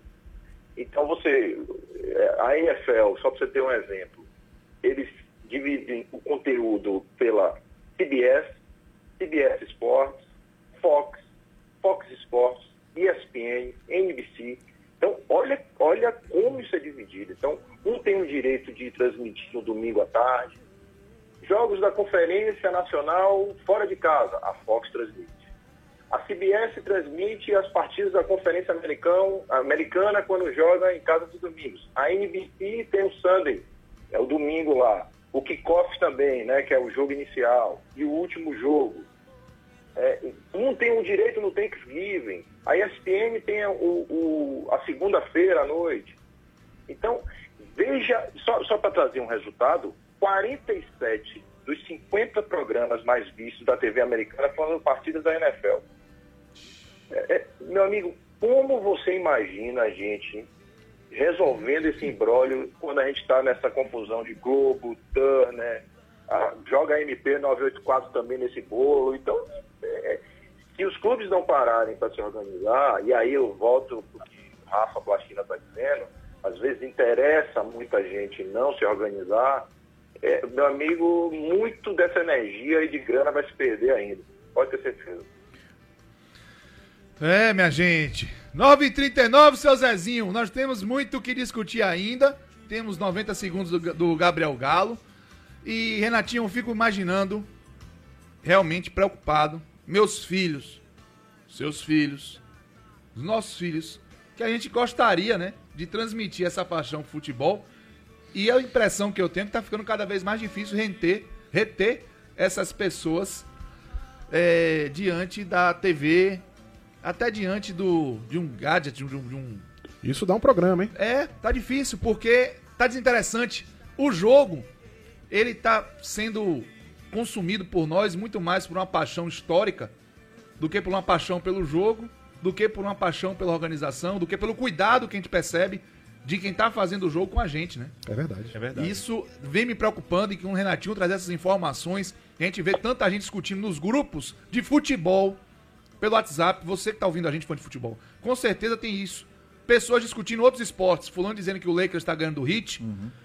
Então, você, é, a NFL, só para você ter um exemplo, eles dividem o conteúdo pela CBS, CBS Sports, Fox, Fox Sports, ESPN, NBC. Então, olha, olha como isso é dividido. Então, um tem o direito de transmitir no domingo à tarde. Jogos da Conferência Nacional fora de casa, a Fox transmite. A CBS transmite as partidas da Conferência Americana, Americana quando joga em casa dos domingos. A NBC tem o Sunday, é o domingo lá. O kickoff também, né, que é o jogo inicial. E o último jogo. É, um tem o direito no Thanksgiving. A ESPN tem o, o, a segunda-feira à noite. Então, veja, só, só para trazer um resultado, 47 dos 50 programas mais vistos da TV americana foram partidas da NFL. É, é, meu amigo, como você imagina a gente resolvendo esse embrólio quando a gente está nessa confusão de Globo, Turner, a, joga a MP 984 também nesse bolo. Então, é, se os clubes não pararem para se organizar, e aí eu volto para o que Rafa Plastina está dizendo, às vezes interessa muita gente não se organizar, é, meu amigo, muito dessa energia e de grana vai se perder ainda. Pode ter certeza. É, minha gente. 9h39, seu Zezinho. Nós temos muito o que discutir ainda. Temos 90 segundos do, Gabriel Galo. E, Renatinho, eu fico imaginando, realmente preocupado, meus filhos, seus filhos, os nossos filhos, que a gente gostaria, né, de transmitir essa paixão pro futebol. E a impressão que eu tenho é que tá ficando cada vez mais difícil reter, reter essas pessoas é, diante da TV, até diante do, de um gadget, de um, de um. Isso dá um programa, hein? É, tá difícil, porque tá desinteressante. O jogo, ele tá sendo consumido por nós muito mais por uma paixão histórica do que por uma paixão pelo jogo, do que por uma paixão pela organização, do que pelo cuidado que a gente percebe de quem tá fazendo o jogo com a gente, né? É verdade. É verdade. Isso vem me preocupando e que o Renatinho traz essas informações. E a gente vê tanta gente discutindo nos grupos de futebol, pelo WhatsApp. Você que tá ouvindo a gente fã de futebol, com certeza tem isso. Pessoas discutindo outros esportes. Fulano dizendo que o Lakers tá ganhando do Hit,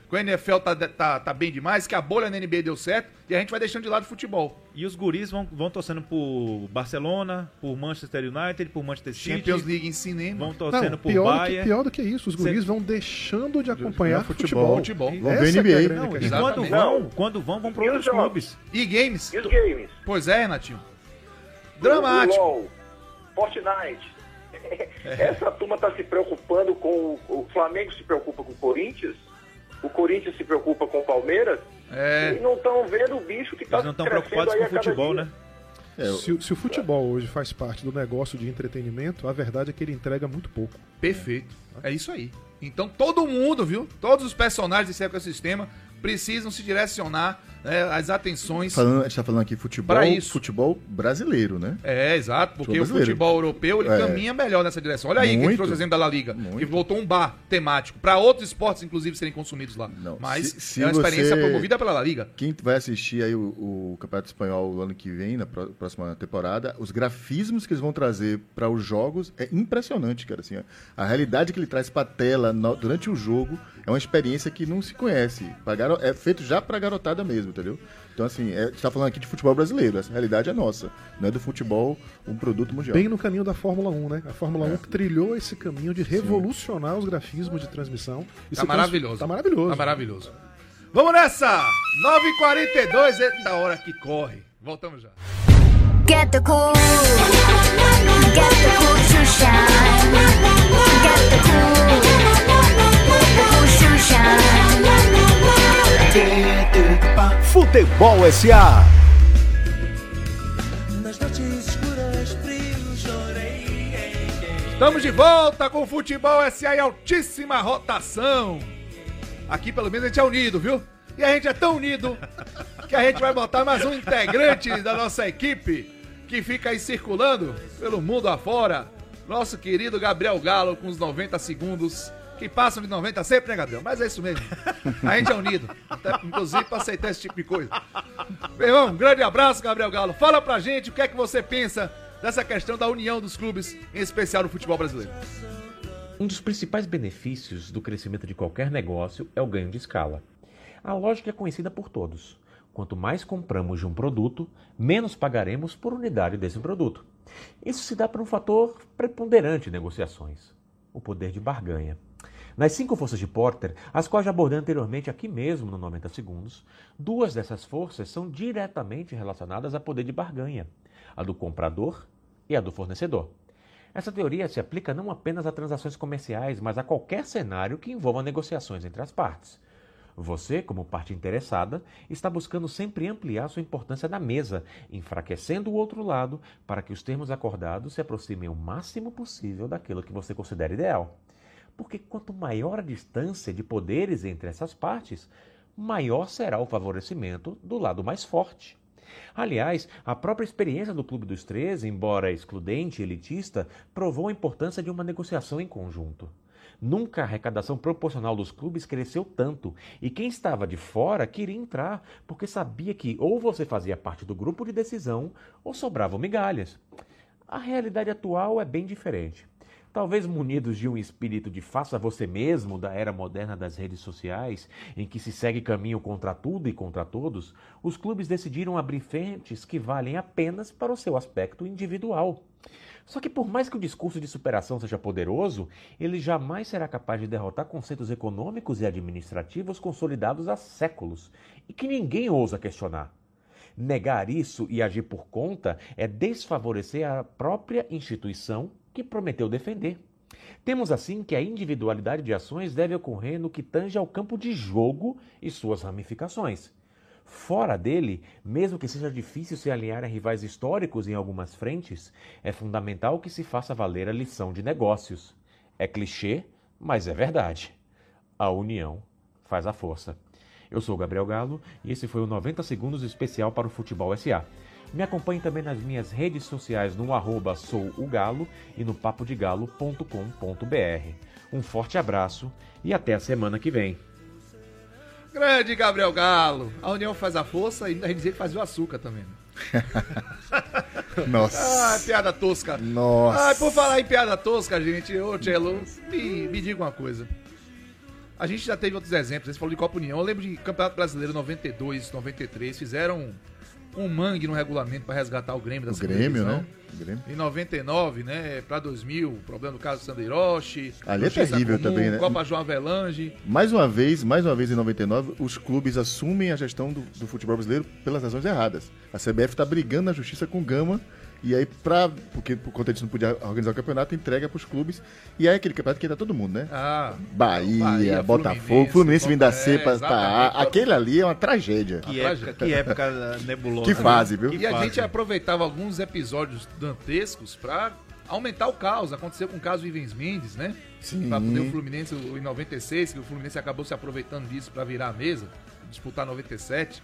que o NFL tá, tá, tá bem demais, que a bolha na NBA deu certo. E a gente vai deixando de lado o futebol. E os guris vão, vão torcendo por Barcelona, por Manchester United, por Manchester City. Champions League em cinema. Vão torcendo Não, por pior, do que, Bayern. pior do que isso, os guris vão deixando de acompanhar futebol. futebol. Futebol. Vão ver que é NBA. grande Não, e quando vão, quando vão, vão para os outros jogos? clubes. E games? E os games? Pois é, Renatinho. Dramático. LOL, Fortnite. Essa turma está se preocupando com. o- O Flamengo se preocupa com o Corinthians, o Corinthians se preocupa com o Palmeiras, É. e não estão vendo o bicho que está Eles não estão preocupados com o futebol, né? É, Se, o- se o futebol hoje faz parte do negócio de entretenimento, a verdade é que ele entrega muito pouco. Perfeito. É isso aí. Então todo mundo, viu? Todos os personagens desse ecossistema precisam se direcionar né, as atenções. falando, a gente tá falando aqui futebol, futebol brasileiro, né? É, exato, porque o futebol europeu ele É. caminha melhor nessa direção. Olha aí que a gente Muito. trouxe o exemplo da La Liga, que Muito. voltou um bar temático para outros esportes, inclusive, serem consumidos lá. Não, Mas se- se é uma experiência você- promovida pela La Liga. Quem vai assistir aí o, o Campeonato Espanhol o ano que vem, na pró- próxima temporada, os grafismos que eles vão trazer para os jogos é impressionante, cara. Assim, a realidade que ele traz para tela no- durante o jogo é uma experiência que não se conhece. Pra É feito já para garotada mesmo, entendeu? Então, assim, é, a gente tá falando aqui de futebol brasileiro. Essa realidade é nossa. Não é do futebol um produto mundial. Bem no caminho da Fórmula 1, né? A Fórmula 1 trilhou esse caminho de revolucionar os grafismos de transmissão. E Tá maravilhoso. Tá maravilhoso. Tá maravilhoso. Vamos nessa! 9h42, eita hora que corre. Voltamos já. Get the cool. Get the cool to shine. Get the cool. The cool to shine. Futebol SA. Nas noites escuras, frio, chorei. Estamos de volta com o Futebol SA em altíssima rotação. Aqui pelo menos a gente é unido, viu? E a gente é tão unido que a gente vai botar mais um integrante da nossa equipe que fica aí circulando pelo mundo afora. Nosso querido Gabriel Galo com os 90 segundos. Que passam de 90 sempre, né, Gabriel? Mas é isso mesmo. A gente é unido. Até, inclusive para aceitar esse tipo de coisa. Meu irmão, um grande abraço, Gabriel Galo. Fala pra gente o que é que você pensa dessa questão da união dos clubes, em especial no futebol brasileiro. Um dos principais benefícios do crescimento de qualquer negócio é o ganho de escala. A lógica é conhecida por todos. Quanto mais compramos de um produto, menos pagaremos por unidade desse produto. Isso se dá por um fator preponderante em negociações: o poder de barganha. Nas cinco forças de Porter, as quais já abordei anteriormente aqui mesmo no 90 Segundos, duas dessas forças são diretamente relacionadas a poder de barganha: a do comprador e a do fornecedor. Essa teoria se aplica não apenas a transações comerciais, mas a qualquer cenário que envolva negociações entre as partes. Você, como parte interessada, está buscando sempre ampliar sua importância na mesa, enfraquecendo o outro lado para que os termos acordados se aproximem o máximo possível daquilo que você considera ideal. Porque quanto maior a distância de poderes entre essas partes, maior será o favorecimento do lado mais forte. Aliás, a própria experiência do Clube dos 13, embora excludente e elitista, provou a importância de uma negociação em conjunto. Nunca a arrecadação proporcional dos clubes cresceu tanto, e quem estava de fora queria entrar, porque sabia que ou você fazia parte do grupo de decisão ou sobravam migalhas. A realidade atual é bem diferente. Talvez munidos de um espírito de faça você mesmo da era moderna das redes sociais, em que se segue caminho contra tudo e contra todos, os clubes decidiram abrir frentes que valem apenas para o seu aspecto individual. Só que por mais que o discurso de superação seja poderoso, ele jamais será capaz de derrotar conceitos econômicos e administrativos consolidados há séculos e que ninguém ousa questionar. Negar isso e agir por conta é desfavorecer a própria instituição que prometeu defender. Temos assim que a individualidade de ações deve ocorrer no que tange ao campo de jogo e suas ramificações. Fora dele, mesmo que seja difícil se alinhar a rivais históricos em algumas frentes, é fundamental que se faça valer a lição de negócios. É clichê, mas é verdade. A união faz a força. Eu sou Gabriel Galo e esse foi o 90 Segundos especial para o Futebol SA. Me acompanhe também nas minhas redes sociais no arroba sougalo e no papodigalo.com.br. Um forte abraço e até a semana que vem. Grande Gabriel Galo. A união faz a força e a gente que fazia o açúcar também. né? (laughs) Nossa. Ah, piada tosca. Nossa. Ah, por falar em piada tosca, gente, ô Tchelo, me, me diga uma coisa. A gente já teve outros exemplos, você falou de Copa União. Eu lembro de Campeonato Brasileiro 92, 93, fizeram um mangue no regulamento para resgatar o Grêmio da O Grêmio, né? O Grêmio. Em 99, né, pra 2000, problema do caso do. Ali é terrível também, né? Copa João Avelange. Mais uma vez, mais uma vez em 99, os clubes assumem a gestão do, do futebol brasileiro pelas razões erradas. A CBF está brigando na justiça com o Gama e aí, pra, porque por conta disso não podia organizar o campeonato, entrega para os clubes. E aí aquele campeonato que entra todo mundo, né? Ah, Bahia, Bahia, Botafogo, Fluminense, Fluminense vindo da C. A. Aquele ali é uma tragédia. Que época, que época nebulosa. Que fase, viu? E a fase. gente aproveitava alguns episódios dantescos pra aumentar o caos. Aconteceu com o caso Ivens Mendes, né? Sim. Pra poder o Fluminense o- em 96, que o Fluminense acabou se aproveitando disso pra virar a mesa, disputar 97.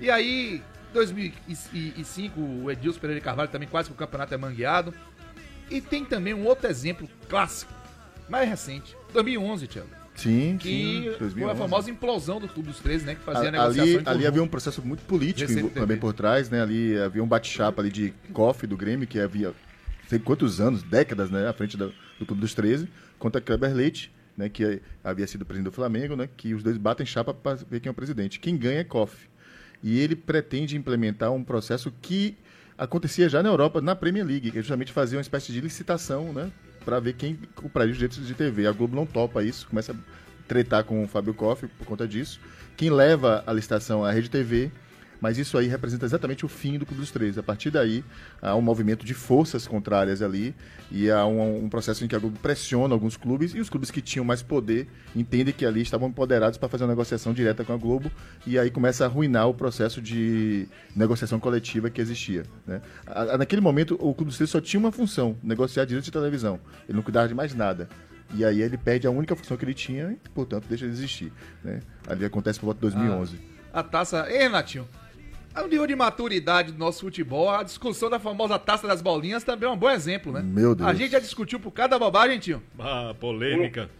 E aí, 2005, o Edilson Pereira de Carvalho também quase que o campeonato é mangueado. E tem também um outro exemplo clássico, mais recente, 2011, Thiago. Sim, Que sim. foi a 2011. famosa implosão do Clube dos 13, né? Que fazia A- negociação ali, ali havia um processo muito político também por trás, né? Ali havia um bate-chapa ali de COF do Grêmio, que havia sei quantos anos, décadas, né, à frente da- do Clube dos 13, contra Kleber Leite, né, que havia sido presidente do Flamengo, né, que os dois batem chapa para ver quem é o presidente. Quem ganha é COF. E ele pretende implementar um processo que acontecia já na Europa, na Premier League, que é justamente fazer uma espécie de licitação, né, para ver quem compraria os direitos de TV. A Globo não topa isso, começa a tretar com o Fábio Koff por conta disso. Quem leva a licitação a Rede TV, Mas isso aí representa exatamente o fim do Clube dos 13. A partir daí, há um movimento de forças contrárias ali e há um, um processo em que a Globo pressiona alguns clubes e os clubes que tinham mais poder entendem que ali estavam empoderados para fazer uma negociação direta com a Globo e aí começa a arruinar o processo de negociação coletiva que existia. Né? A- a- naquele momento, o Clube dos 13 só tinha uma função, negociar direitos de televisão. Ele não cuidava de mais nada. E aí ele perde a única função que ele tinha e, portanto, deixa de existir. Né? Ali acontece por volta de 2011. A taça. Ei, Renatinho. O nível de maturidade do nosso futebol, a discussão da famosa taça das bolinhas também é um bom exemplo, né? Meu Deus. A gente já discutiu por cada bobagem, tio. Ah, polêmica.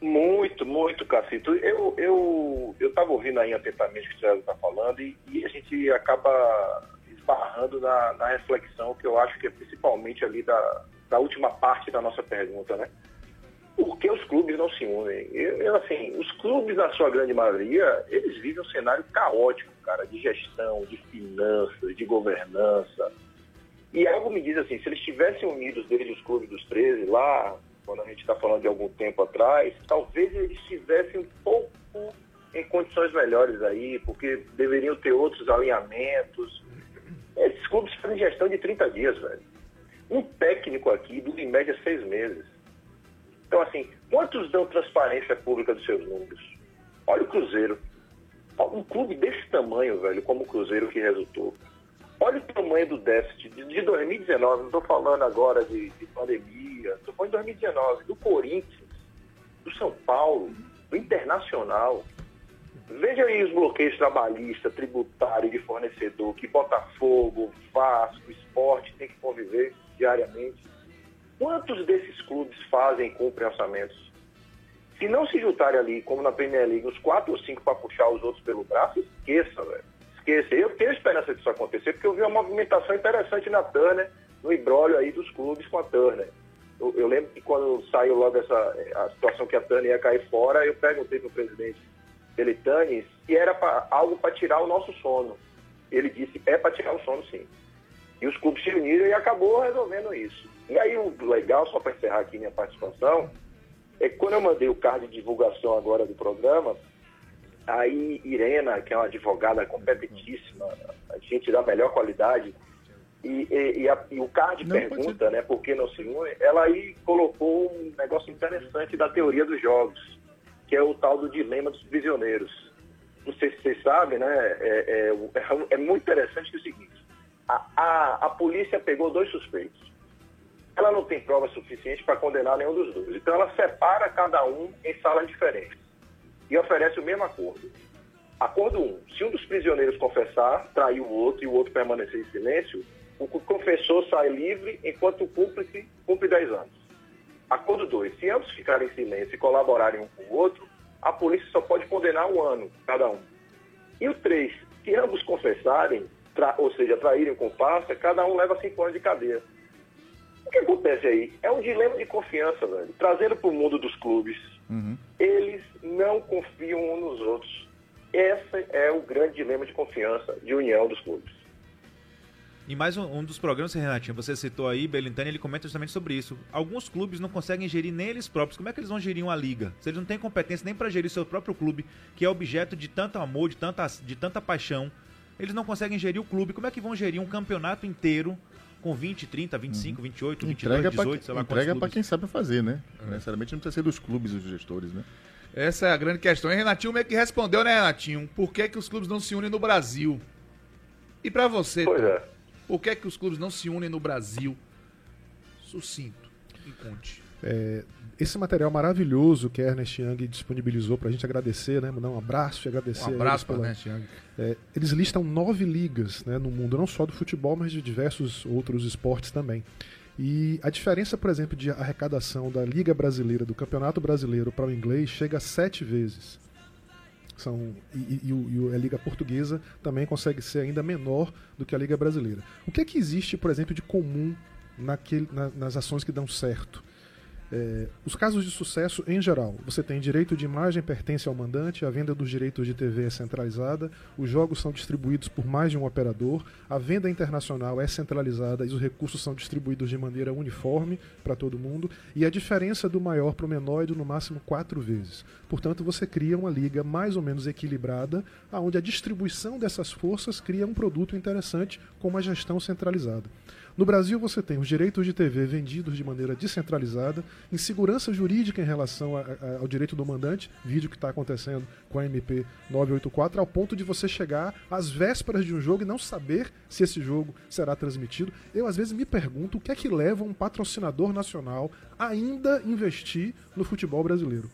Muito, muito, Cacito. Eu, eu, eu tava ouvindo aí atentamente o que o César está falando e, e a gente acaba esbarrando na, na reflexão que eu acho que é principalmente ali da, da última parte da nossa pergunta, né? Por que os clubes não se unem? Eu, eu, assim, os clubes, na sua grande maioria, eles vivem um cenário caótico, cara, de gestão, de finanças, de governança. E algo me diz assim, se eles estivessem unidos desde os clubes dos 13 lá, quando a gente está falando de algum tempo atrás, talvez eles estivessem um pouco em condições melhores aí, porque deveriam ter outros alinhamentos. Esses clubes fazem gestão de 30 dias, velho. Um técnico aqui dura em média seis meses. Então, assim, quantos dão transparência pública dos seus números? Olha o Cruzeiro. Um clube desse tamanho, velho, como o Cruzeiro que resultou. Olha o tamanho do déficit de, de 2019, não estou falando agora de, de pandemia, estou falando de 2019, do Corinthians, do São Paulo, do Internacional. Veja aí os bloqueios trabalhistas, tributário de fornecedor, que Botafogo, Vasco, Esporte tem que conviver diariamente. Quantos desses clubes fazem e cumprem orçamentos? Se não se juntarem ali, como na Premier League, uns quatro ou cinco para puxar os outros pelo braço, esqueça, velho. Esqueça. Eu tenho esperança disso acontecer, porque eu vi uma movimentação interessante na Turner, no embrólio aí dos clubes com a Turner. Eu, eu lembro que quando saiu logo essa a situação que a Turner ia cair fora, eu perguntei para o presidente Belitani se era pra, algo para tirar o nosso sono. Ele disse, é para tirar o sono sim. E os clubes se uniram e acabou resolvendo isso. E aí o legal, só para encerrar aqui minha participação, é que quando eu mandei o card de divulgação agora do programa, aí Irena, que é uma advogada competentíssima, a gente da melhor qualidade, e, e- e a- e o card Não, pergunta, né, por que não se une, ela aí colocou um negócio interessante da teoria dos jogos, que é o tal do dilema dos prisioneiros. Não sei se vocês sabem, né, é, é, o- é muito interessante que é o seguinte, a, a, a polícia pegou dois suspeitos. Ela não tem prova suficiente para condenar nenhum dos dois. Então ela separa cada um em salas diferentes e oferece o mesmo acordo. Acordo 1. Um, se um dos prisioneiros confessar, trair o outro e o outro permanecer em silêncio, o confessor sai livre enquanto o cúmplice cumpre 10 anos. Acordo 2. Se ambos ficarem em silêncio e colaborarem um com o outro, a polícia só pode condenar um ano cada um. E o 3. Se ambos confessarem, ou seja, traírem o comparsa, cada um leva 5 anos de cadeia. O que acontece aí? É um dilema de confiança, velho. Trazendo para o mundo dos clubes, eles não confiam uns nos outros. Esse é o grande dilema de confiança, de união dos clubes. E mais um, um dos programas, Renatinho, você citou aí, Belintani, ele comenta justamente sobre isso. Alguns clubes não conseguem gerir nem eles próprios. Como é que eles vão gerir uma liga? Se eles não têm competência nem para gerir seu próprio clube, que é objeto de tanto amor, de tanta, de tanta paixão, eles não conseguem gerir o clube. Como é que vão gerir um campeonato inteiro com 20, 30, 25, 28, 22, Entrega pra, 18, sei lá entrega clubes? quem sabe fazer, né? Necessariamente não precisa ser dos clubes dos gestores, né? Essa é a grande questão. E Renatinho meio que respondeu, né, Renatinho? Por que, que os clubes não se unem no Brasil? E pra você, Pois é. por que, que os clubes não se unem no Brasil? Sucinto. E conte. É, esse material maravilhoso que a Ernest Young disponibilizou para a gente agradecer, né? Mandar um abraço e agradecer. Um abraço pela- Ernest Young. É, eles listam nove ligas né, no mundo, não só do futebol, mas de diversos outros esportes também. E a diferença, por exemplo, de arrecadação da Liga Brasileira, do Campeonato Brasileiro para o inglês, chega a sete vezes. São, e, e- e a Liga Portuguesa também consegue ser ainda menor do que a Liga Brasileira. O que é que existe, por exemplo, de comum naquele, na- nas ações que dão certo? É, os casos de sucesso em geral, você tem direito de imagem pertence ao mandante, a venda dos direitos de TV é centralizada, os jogos são distribuídos por mais de um operador, a venda internacional é centralizada e os recursos são distribuídos de maneira uniforme para todo mundo, e a diferença do maior para o menor é no máximo quatro vezes. Portanto, você cria uma liga mais ou menos equilibrada, onde a distribuição dessas forças cria um produto interessante com uma gestão centralizada. No Brasil, você tem os direitos de TV vendidos de maneira descentralizada, insegurança jurídica em relação a, a, ao direito do mandante, vídeo que está acontecendo com a MP 984, ao ponto de você chegar às vésperas de um jogo e não saber se esse jogo será transmitido. Eu, às vezes, me pergunto o que é que leva um patrocinador nacional a ainda investir no futebol brasileiro.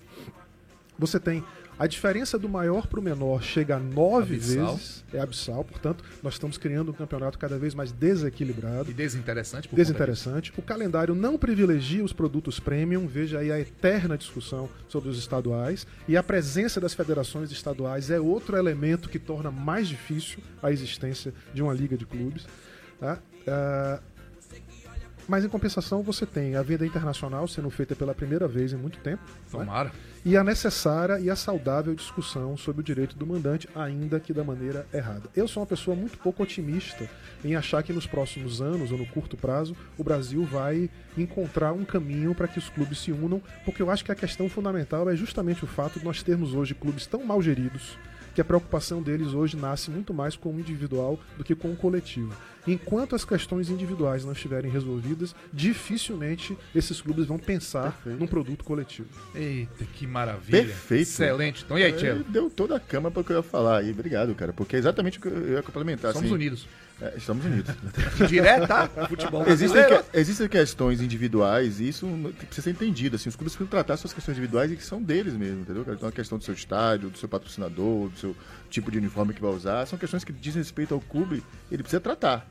Você tem a diferença do maior para o menor chega a nove Abissal. vezes, é abissal, portanto, nós estamos criando um campeonato cada vez mais desequilibrado. E desinteressante por Desinteressante. O calendário não privilegia os produtos premium, veja aí a eterna discussão sobre os estaduais. E a presença das federações estaduais é outro elemento que torna mais difícil a existência de uma liga de clubes. Tá? Ah, mas em compensação você tem a venda internacional sendo feita pela primeira vez em muito tempo. né? Tomara. E a necessária e a saudável discussão sobre o direito do mandante, ainda que da maneira errada. Eu sou uma pessoa muito pouco otimista em achar que nos próximos anos ou no curto prazo o Brasil vai encontrar um caminho para que os clubes se unam, porque eu acho que a questão fundamental é justamente o fato de nós termos hoje clubes tão mal geridos que a preocupação deles hoje nasce muito mais com o individual do que com o coletivo. Enquanto as questões individuais não estiverem resolvidas, dificilmente esses clubes vão pensar num produto coletivo. Eita, que maravilha. Perfeito. Excelente. Então, e aí, É, Tchelo? Deu toda a cama para o que eu ia falar aí. Obrigado, cara. Porque é exatamente o que eu ia complementar. Somos assim. unidos. É, estamos unidos. (laughs) Direto, tá? Futebol Existem, que- existem questões individuais e isso precisa ser entendido. Assim, os clubes precisam tratar suas questões individuais e que são deles mesmo, entendeu? Então a questão do seu estádio, do seu patrocinador, do seu tipo de uniforme que vai usar, são questões que dizem respeito ao clube, ele precisa tratar.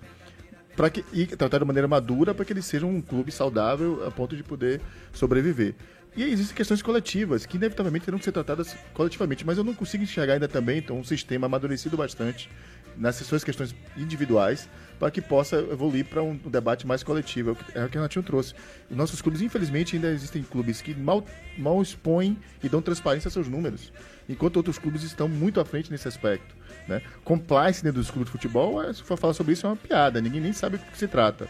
Pra que, e tratar de maneira madura para que ele seja um clube saudável a ponto de poder sobreviver. E existem questões coletivas que inevitavelmente terão que ser tratadas coletivamente, mas eu não consigo enxergar ainda também então, um sistema amadurecido bastante nessas suas questões individuais para que possa evoluir para um debate mais coletivo. É o que- É o Renatinho trouxe. Os nossos clubes, infelizmente, ainda existem clubes que mal, mal expõem e dão transparência aos seus números, enquanto outros clubes estão muito à frente nesse aspecto. Né? Compliance dentro dos clubes de futebol, é, se for falar sobre isso, é uma piada, ninguém nem sabe do que se trata.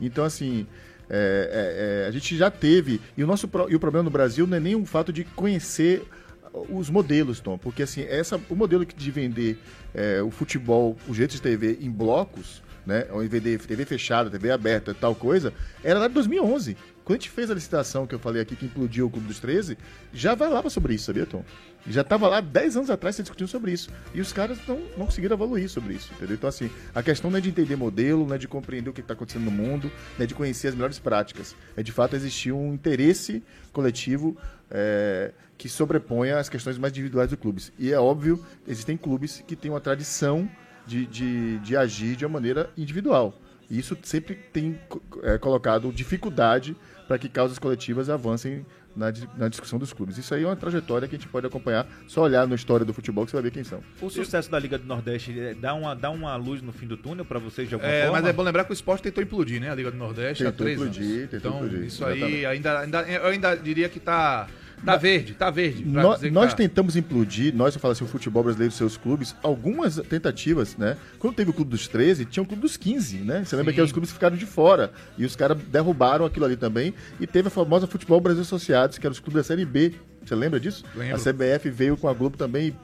Então, assim, é, é, é, a gente já teve. E o, nosso, e o problema no Brasil não é nem o fato de conhecer os modelos, Tom, porque assim, essa, o modelo de vender é, o futebol, o jeito de TV em blocos, né, ou em vender TV fechada, TV aberta tal coisa, era lá de 2011. Quando a gente fez a licitação que eu falei aqui, que implodiu o Clube dos 13, já vai lá sobre isso, sabia, Tom? Já estava lá 10 anos atrás se discutindo sobre isso. E os caras não, não conseguiram evoluir sobre isso, entendeu? Então, assim, a questão não é de entender modelo, não é de compreender o que está acontecendo no mundo, não é de conhecer as melhores práticas. É de fato existir um interesse coletivo é, que sobreponha as questões mais individuais do clubes. E é óbvio, existem clubes que têm uma tradição de, de, de agir de uma maneira individual. E isso sempre tem é, colocado dificuldade para que causas coletivas avancem na, na discussão dos clubes. Isso aí é uma trajetória que a gente pode acompanhar, só olhar na história do futebol que você vai ver quem são. O sucesso da Liga do Nordeste é, dá uma, dá uma luz no fim do túnel pra vocês de alguma É, forma? mas é bom lembrar que o esporte tentou implodir, né? A Liga do Nordeste há Tentou três implodir, anos. tentou então, implodir, isso aí ainda, ainda, eu ainda diria que tá, tá verde, tá verde. que nós tá. tentamos implodir, nós, eu falo assim, o futebol brasileiro e seus clubes, algumas tentativas, né? Quando teve o Clube dos 13, tinha o Clube dos 15, né? Você lembra Sim. que os clubes ficaram de fora. E os caras derrubaram aquilo ali também. E teve a famosa Futebol Brasil Associados, que eram os clubes da Série B. Você lembra disso? Lembro. A CBF veio com a Globo também e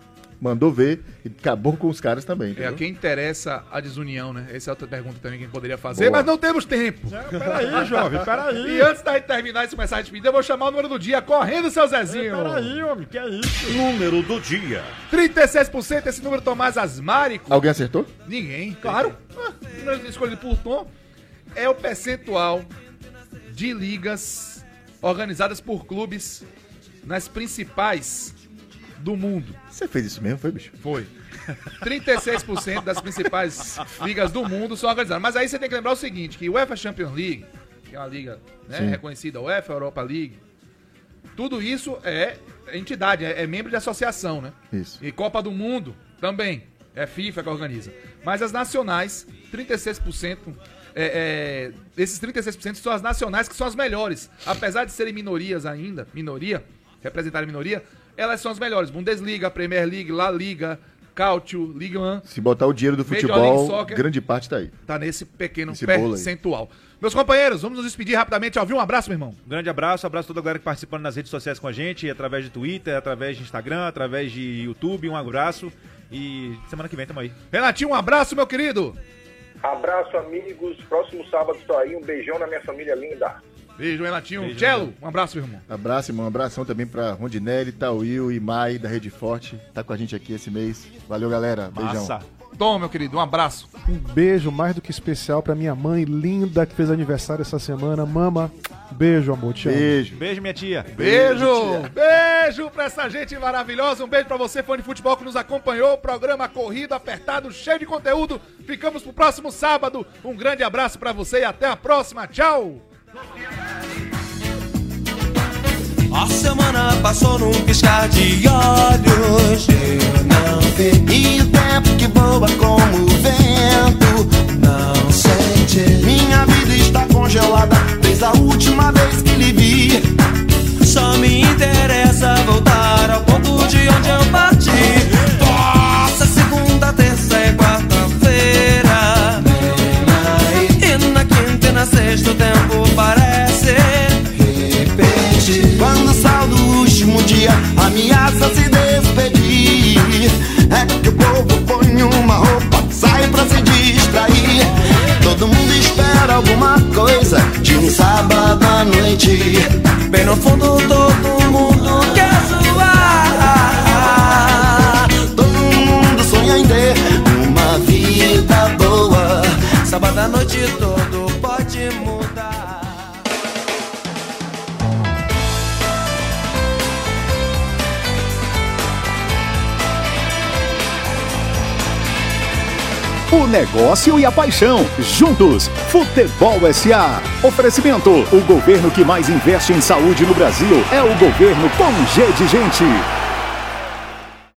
mandou ver e acabou com os caras também. É entendeu? a quem interessa a desunião, né? Essa é outra pergunta também que a gente poderia fazer, Boa. mas não temos tempo. Peraí, jovem, peraí. E antes da gente terminar e começar a despedir, eu vou chamar o número do dia, correndo, seu Zezinho. Peraí, homem, que é isso? Número do dia. 36%, esse número Tomás Asmari. Alguém acertou? Ninguém, claro. Ah, número escolhido por Tom. É o percentual de ligas organizadas por clubes nas principais do mundo. Você fez isso mesmo, foi, bicho? Foi. 36% das principais ligas do mundo são organizadas. Mas aí você tem que lembrar o seguinte, que o UEFA Champions League, que é uma liga né, reconhecida, UEFA Europa League, tudo isso é entidade, é, é membro de associação, né? Isso. E Copa do Mundo também. É FIFA que organiza. Mas as nacionais, 36% é, é, esses 36% são as nacionais, que são as melhores. Apesar de serem minorias ainda, minoria, representarem minoria, elas são as melhores. Bundesliga, Premier League, La Liga, Cautio, Liga 1. Se botar o dinheiro do futebol, Soccer. grande parte tá aí. Tá nesse pequeno Esse percentual. Meus companheiros, vamos nos despedir rapidamente. Alvin, um abraço, meu irmão. Grande abraço, abraço a toda a galera que participando nas redes sociais com a gente, através de Twitter, através de Instagram, através de YouTube. Um abraço e semana que vem tamo aí. Renatinho, um abraço, meu querido. Abraço, amigos. Próximo sábado estou aí. Um beijão na minha família linda. Beijo, Renatinho. Beijo, Cello, um abraço, meu irmão. Abraço, irmão. Um abração também pra Rondinelli, Tauil e Mai da Rede Forte. Tá com a gente aqui esse mês. Valeu, galera. Beijão. Tom, meu querido, um abraço. Um beijo mais do que especial pra minha mãe linda que fez aniversário essa semana. Mama, beijo, amor. Te amo. Beijo. Beijo, minha tia. Beijo! Beijo pra essa gente maravilhosa. Um beijo pra você, fã de futebol, que nos acompanhou. Programa corrido, apertado, cheio de conteúdo. Ficamos pro próximo sábado. Um grande abraço pra você e até a próxima. Tchau! A semana passou num piscar de olhos. Eu não vi. E o tempo que voa como o vento. Não sente. Minha vida está congelada desde a última vez que lhe vi. Só me interessa voltar ao ponto de onde eu parti. Dia, ameaça se despedir. É que o povo põe uma roupa, sai pra se distrair. Todo mundo espera alguma coisa de um sábado à noite. Bem no fundo, todo mundo quer zoar. Todo mundo sonha em ter uma vida boa. Sábado à noite todo O negócio e a paixão, juntos. Futebol SA. Oferecimento: o governo que mais investe em saúde no Brasil é o governo com G de Gente.